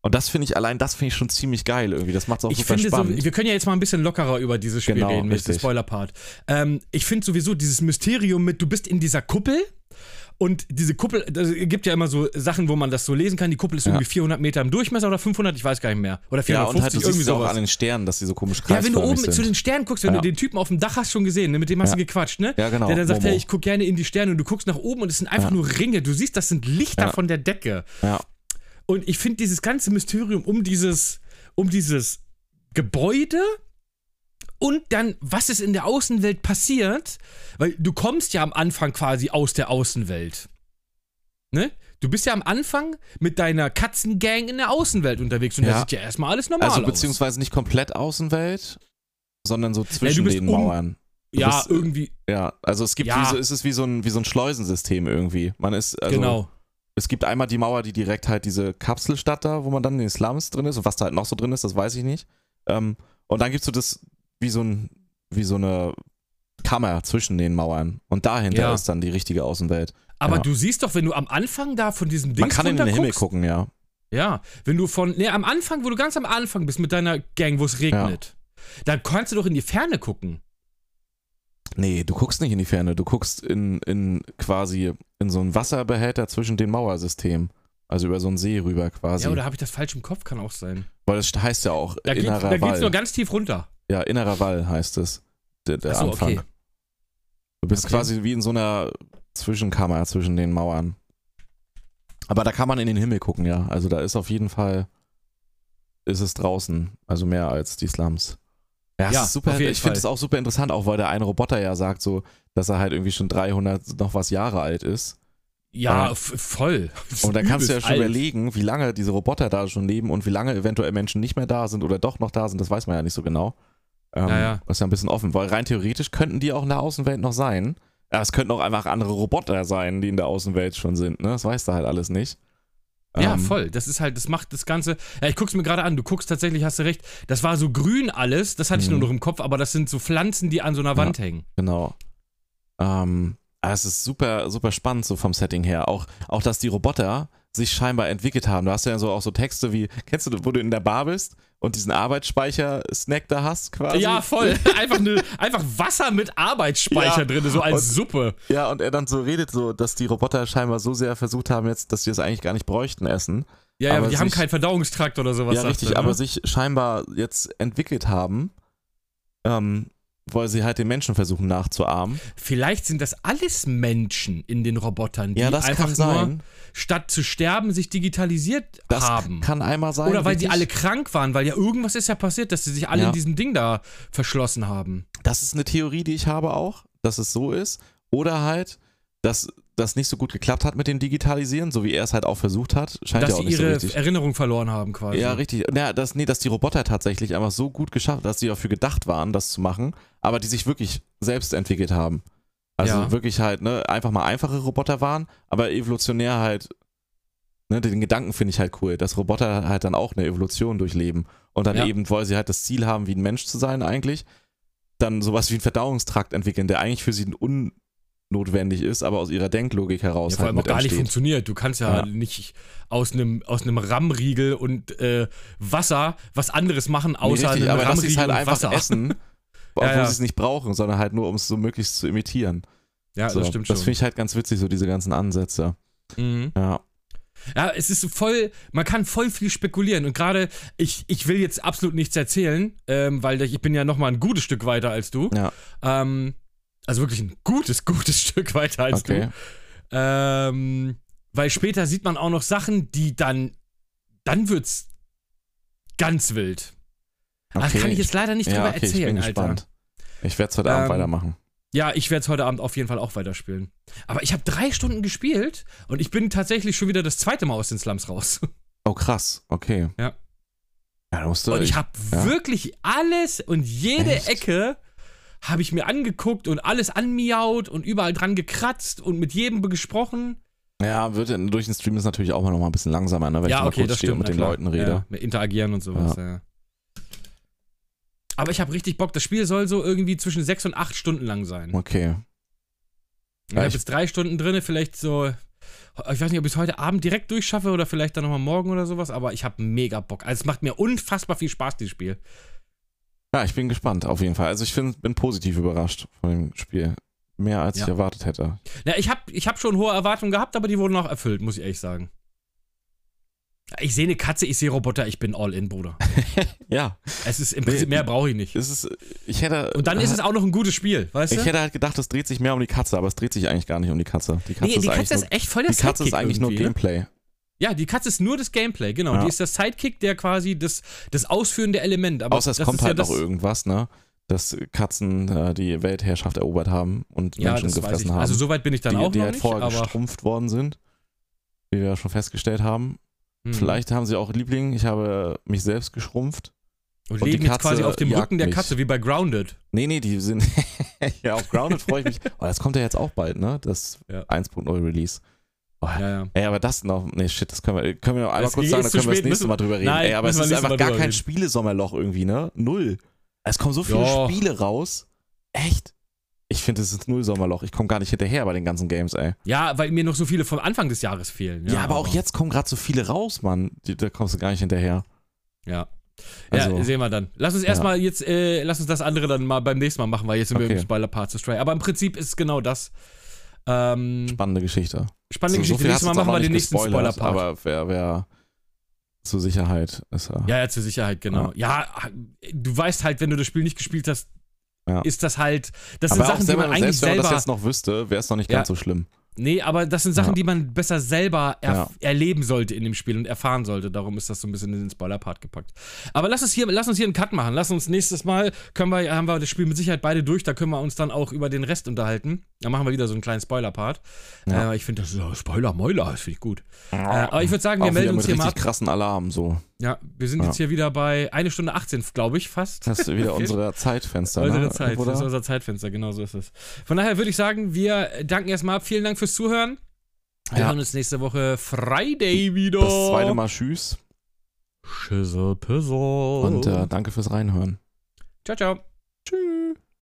Und das finde ich, allein das finde ich schon ziemlich geil irgendwie. Das macht es auch Ich super finde, so, spannend. wir können ja jetzt mal ein bisschen lockerer über dieses Spiel Genau, reden, mit dem. Spoiler-Part. Ähm, ich finde sowieso dieses Mysterium mit, du bist in dieser Kuppel und diese Kuppel, es gibt ja immer so Sachen, wo man das so lesen kann. Die Kuppel ist Ja. irgendwie 400 Meter im Durchschnitter oder 500, ich weiß gar nicht mehr. Oder ja, 450, und halt, irgendwie ja auch sowas. an den Sternen, dass die so komisch Ja, wenn du oben sind. zu den Sternen guckst, wenn Ja. du den Typen auf dem Dach hast schon gesehen, ne, mit dem hast Ja. du gequatscht, ne? Ja, genau, Der dann sagt, Momo. hey, ich guck gerne in die Sterne und du guckst nach oben und es sind einfach Ja. nur Ringe. Du siehst, das sind Lichter Ja. von der Decke. Ja. Und ich finde dieses ganze Mysterium um dieses, um dieses Gebäude und dann, was ist in der Außenwelt passiert, weil du kommst ja am Anfang quasi aus der Außenwelt. Ne? Du bist ja am Anfang mit deiner Katzengang in der Außenwelt unterwegs und da Ja. sieht ja erstmal alles normal Also aus. beziehungsweise nicht komplett Außenwelt, sondern so zwischen bist den um- Mauern. Du ja, bist- irgendwie, Ja, also es gibt Ja. wie so, es ist wie so ein wie so ein Schleusensystem irgendwie. Man ist also genau. es gibt einmal die Mauer, die direkt halt diese Kapselstadt da, wo man dann in den Slums drin ist und was da halt noch so drin ist, das weiß ich nicht. Ähm, und dann gibt's so das wie so ein wie so eine Kammer zwischen den Mauern und dahinter Ja. ist dann die richtige Außenwelt. Aber ja. du siehst doch, wenn du am Anfang da von diesem Ding Man kann in den Himmel gucken, ja. Ja, wenn du von, ne, am Anfang, wo du ganz am Anfang bist mit deiner Gang, wo es regnet, dann kannst du doch in die Ferne gucken. Nee, du guckst nicht in die Ferne, du guckst in, in quasi in so einen Wasserbehälter zwischen den Mauersystemen. Also über so einen See rüber quasi. Ja, oder habe ich das falsch im Kopf? Kann auch sein. Weil das heißt ja auch Da, geht, innerer da geht's Wall. nur ganz tief runter. Ja, innerer Wall heißt es. Der, der Achso, Anfang. okay. Du bist Okay. quasi wie in so einer Zwischenkammer zwischen den Mauern. Aber da kann man in den Himmel gucken, ja. Also da ist auf jeden Fall, ist es draußen. Also mehr als die Slums. Ja, Ja, super, ich finde es auch super interessant, auch weil der eine Roboter ja sagt so, dass er halt irgendwie schon 300 noch was Jahre alt ist. Ja, f- voll. Und dann kannst du ja schon alt. überlegen, wie lange diese Roboter da schon leben und wie lange eventuell Menschen nicht mehr da sind oder doch noch da sind, das weiß man ja nicht so genau. Ähm, Ja, ja. Das ist ja ein bisschen offen, weil rein theoretisch könnten die auch in der Außenwelt noch sein. Ja, es könnten auch einfach andere Roboter sein, die in der Außenwelt schon sind, ne? Das weißt du halt alles nicht. Ja, Ähm, voll. Das ist halt, das macht das Ganze. Ja, ich guck's mir gerade an. Du guckst tatsächlich, hast du recht. Das war so grün alles. Das hatte ich Mhm. nur noch im Kopf, aber das sind so Pflanzen, die an so einer Wand hängen. Genau. Ähm, aber es ist super, super spannend so vom Setting her. Auch, auch, dass die Roboter sich scheinbar entwickelt haben. Du hast ja so auch so Texte wie, kennst du, wo du in der Bar bist und diesen Arbeitsspeicher-Snack da hast quasi? Ja, voll. Einfach, ne, einfach Wasser mit Arbeitsspeicher Ja. drin, so als Und- Suppe. Ja, und er dann so redet so, dass die Roboter scheinbar so sehr versucht haben jetzt, dass sie es eigentlich gar nicht bräuchten, Essen. Ja, ja, aber die haben sich- keinen Verdauungstrakt oder sowas. ja, richtig, er, ne? aber sich scheinbar jetzt entwickelt haben, ähm, weil sie halt den Menschen versuchen nachzuahmen. Vielleicht sind das alles Menschen in den Robotern, die Ja, das einfach kann sein. nur statt zu sterben sich digitalisiert Das haben. kann einmal sein. Oder weil die richtig. alle krank waren, weil ja irgendwas ist ja passiert, dass sie sich alle Ja. in diesem Ding da verschlossen haben. Das ist eine Theorie, die ich habe auch, dass es so ist. Oder halt, dass das nicht so gut geklappt hat mit dem Digitalisieren, so wie er es halt auch versucht hat. Scheint dass ja auch sie nicht so ihre richtig. Erinnerung verloren haben quasi. Ja, richtig. Ja, das, nee, dass die Roboter tatsächlich einfach so gut geschafft, dass sie dafür gedacht waren, das zu machen, aber die sich wirklich selbst entwickelt haben. Also Ja. wirklich halt, ne, einfach mal einfache Roboter waren, aber evolutionär halt, ne, den Gedanken finde ich halt cool, dass Roboter halt dann auch eine Evolution durchleben und dann Ja. eben, weil sie halt das Ziel haben, wie ein Mensch zu sein eigentlich, dann sowas wie einen Verdauungstrakt entwickeln, der eigentlich für sie unnotwendig ist, aber aus ihrer Denklogik heraus Ja, vor halt allem auch mit gar nicht entsteht. funktioniert. Du kannst ja, Ja. nicht aus einem aus einem RAM-Riegel und äh, Wasser was anderes machen, Nee, außer richtig, einem aber RAM-Riegel es halt und einfach Wasser. essen, obwohl Ja, ja. sie es nicht brauchen, sondern halt nur, um es so möglichst zu imitieren. Ja, so, das stimmt Das schon. finde ich halt ganz witzig, so diese ganzen Ansätze. mhm. Ja. Ja, es ist voll, man kann voll viel spekulieren und gerade, ich, ich will jetzt absolut nichts erzählen, ähm, weil ich bin ja noch mal ein gutes Stück weiter als du. Ja. Ähm, also wirklich ein gutes, gutes Stück weiter als Okay. du. Ähm, weil später sieht man auch noch Sachen, die dann, dann wird's ganz wild. Aber okay. Das kann ich jetzt leider nicht ja, drüber okay, ich erzählen, bin Alter. gespannt. Ich werde es heute Abend Ähm, weitermachen. Ja, ich werde es heute Abend auf jeden Fall auch weiterspielen. Aber ich habe drei Stunden gespielt und ich bin tatsächlich schon wieder das zweite Mal aus den Slums raus. Oh, krass. Okay. Ja. Ja, da musst du. Und ich habe ja. wirklich alles und jede Echt? Ecke habe ich mir angeguckt und alles anmiaut und überall dran gekratzt und mit jedem gesprochen. ja, wird durch den Stream ist natürlich auch mal noch mal ein bisschen langsamer, ne, wenn ich ja, mal okay, kurz das stehe und mit den. Leuten rede. Ja, interagieren und sowas, ja. Aber ich habe richtig Bock. Das Spiel soll so irgendwie zwischen sechs und acht Stunden lang sein. Okay. ich Ja, habe ich- jetzt drei Stunden drin, vielleicht so. Ich weiß nicht, ob ich es heute Abend direkt durchschaffe oder vielleicht dann nochmal morgen oder sowas, aber ich habe mega Bock. Also es macht mir unfassbar viel Spaß, dieses Spiel. Ja, ich bin gespannt, auf jeden Fall. Also ich find, bin positiv überrascht von dem Spiel. Mehr als Ja. ich erwartet hätte. Na, ich habe ich hab schon hohe Erwartungen gehabt, aber die wurden auch erfüllt, muss ich ehrlich sagen. Ich sehe eine Katze, ich sehe Roboter, ich bin all in, Bruder. Ja, Es ist im Prinzip, mehr brauche ich nicht. es ist, ich hätte. Und dann ist es auch noch ein gutes Spiel, weißt du? Ich hätte halt gedacht, es dreht sich mehr um die Katze, aber es dreht sich eigentlich gar nicht um die Katze. Die Katze nee, die ist eigentlich Katze nur, ist echt voll der die Katze ist eigentlich nur irgendwie, ne? Gameplay. Ja, die Katze ist nur das Gameplay, genau. Ja. Die ist der Sidekick, der quasi das, das ausführende Element. Aber Außer es das kommt halt ja noch irgendwas, ne? Dass Katzen äh, die Weltherrschaft erobert haben und Ja, Menschen gefressen ich. haben. Also so weit bin ich dann die, auch die noch halt nicht, vorher aber gestrumpft worden sind. Wie wir ja schon festgestellt haben. hm. Vielleicht haben sie auch Liebling. Ich habe mich selbst geschrumpft. und und die leben jetzt Katze quasi auf dem Rücken der mich. Katze, wie bei Grounded. Nee, nee, die sind. ja, auf Grounded freue ich mich. Oh, das kommt ja jetzt auch bald, ne? Das Ja. 1.0 Release. Oh, Ja, ja. Ey, aber das noch. Nee, shit, das können wir, können wir noch einmal Das kurz sagen, da zu können wir das nächste Mal drüber reden. Nein, Ey, aber es wir ist einfach gar kein. Spielesommerloch irgendwie, ne? Null. Es kommen so viele Ja. Spiele raus. Echt? Ich finde, es ist null Sommerloch. Ich komme gar nicht hinterher bei den ganzen Games, ey. ja, weil mir noch so viele vom Anfang des Jahres fehlen. Ja, aber auch jetzt kommen gerade so viele raus, Mann. Die, da kommst du gar nicht hinterher. Ja. Also- ja, sehen wir dann. Lass uns Ja. erstmal jetzt, äh, lass uns das andere dann mal beim nächsten Mal machen, weil jetzt sind wir Okay. im Spoiler-Part zu Stray. Aber im Prinzip ist es genau das. Ähm, Spannende Geschichte. Spannende so, so Geschichte. viel Nächstes Mal machen wir den nächsten Spoiler-Part. Aber wer, wer zur Sicherheit ist er. Ja, ja, zur Sicherheit, genau. Ja. du weißt halt, wenn du das Spiel nicht gespielt hast, Ja. ist das halt, das aber sind Sachen, die selber, man eigentlich selbst wenn man selber. das jetzt noch wüsste, wäre es noch nicht Ja. ganz so schlimm. Nee, aber das sind Sachen, Ja. die man besser selber er Ja. erleben sollte in dem Spiel und erfahren sollte. Darum ist das so ein bisschen in den Spoiler-Part gepackt. Aber lass uns hier, lass uns hier einen Cut machen. Lass uns nächstes Mal, können wir, haben wir das Spiel mit Sicherheit beide durch, da können wir uns dann auch über den Rest unterhalten. Dann machen wir wieder so einen kleinen Spoiler-Part. Ja. Äh, ich finde das so Spoiler-Mäuler, das finde ich gut. Äh, aber ich würde sagen, wir Auch melden uns hier mal ab. krassen Alarm, so. Ja, wir sind Ja. jetzt hier wieder bei 1 Stunde 18, glaube ich, fast. Das ist wieder unsere Zeitfenster. Unsere ne? Zeit, Oder? das ist unser Zeitfenster, genau so ist es. Von daher würde ich sagen, wir danken erstmal ab. Vielen Dank fürs Zuhören. Wir Ja. hören uns nächste Woche Friday wieder. Das zweite Mal Tschüss Schüssel, Pissel. und äh, danke fürs Reinhören. Ciao, ciao.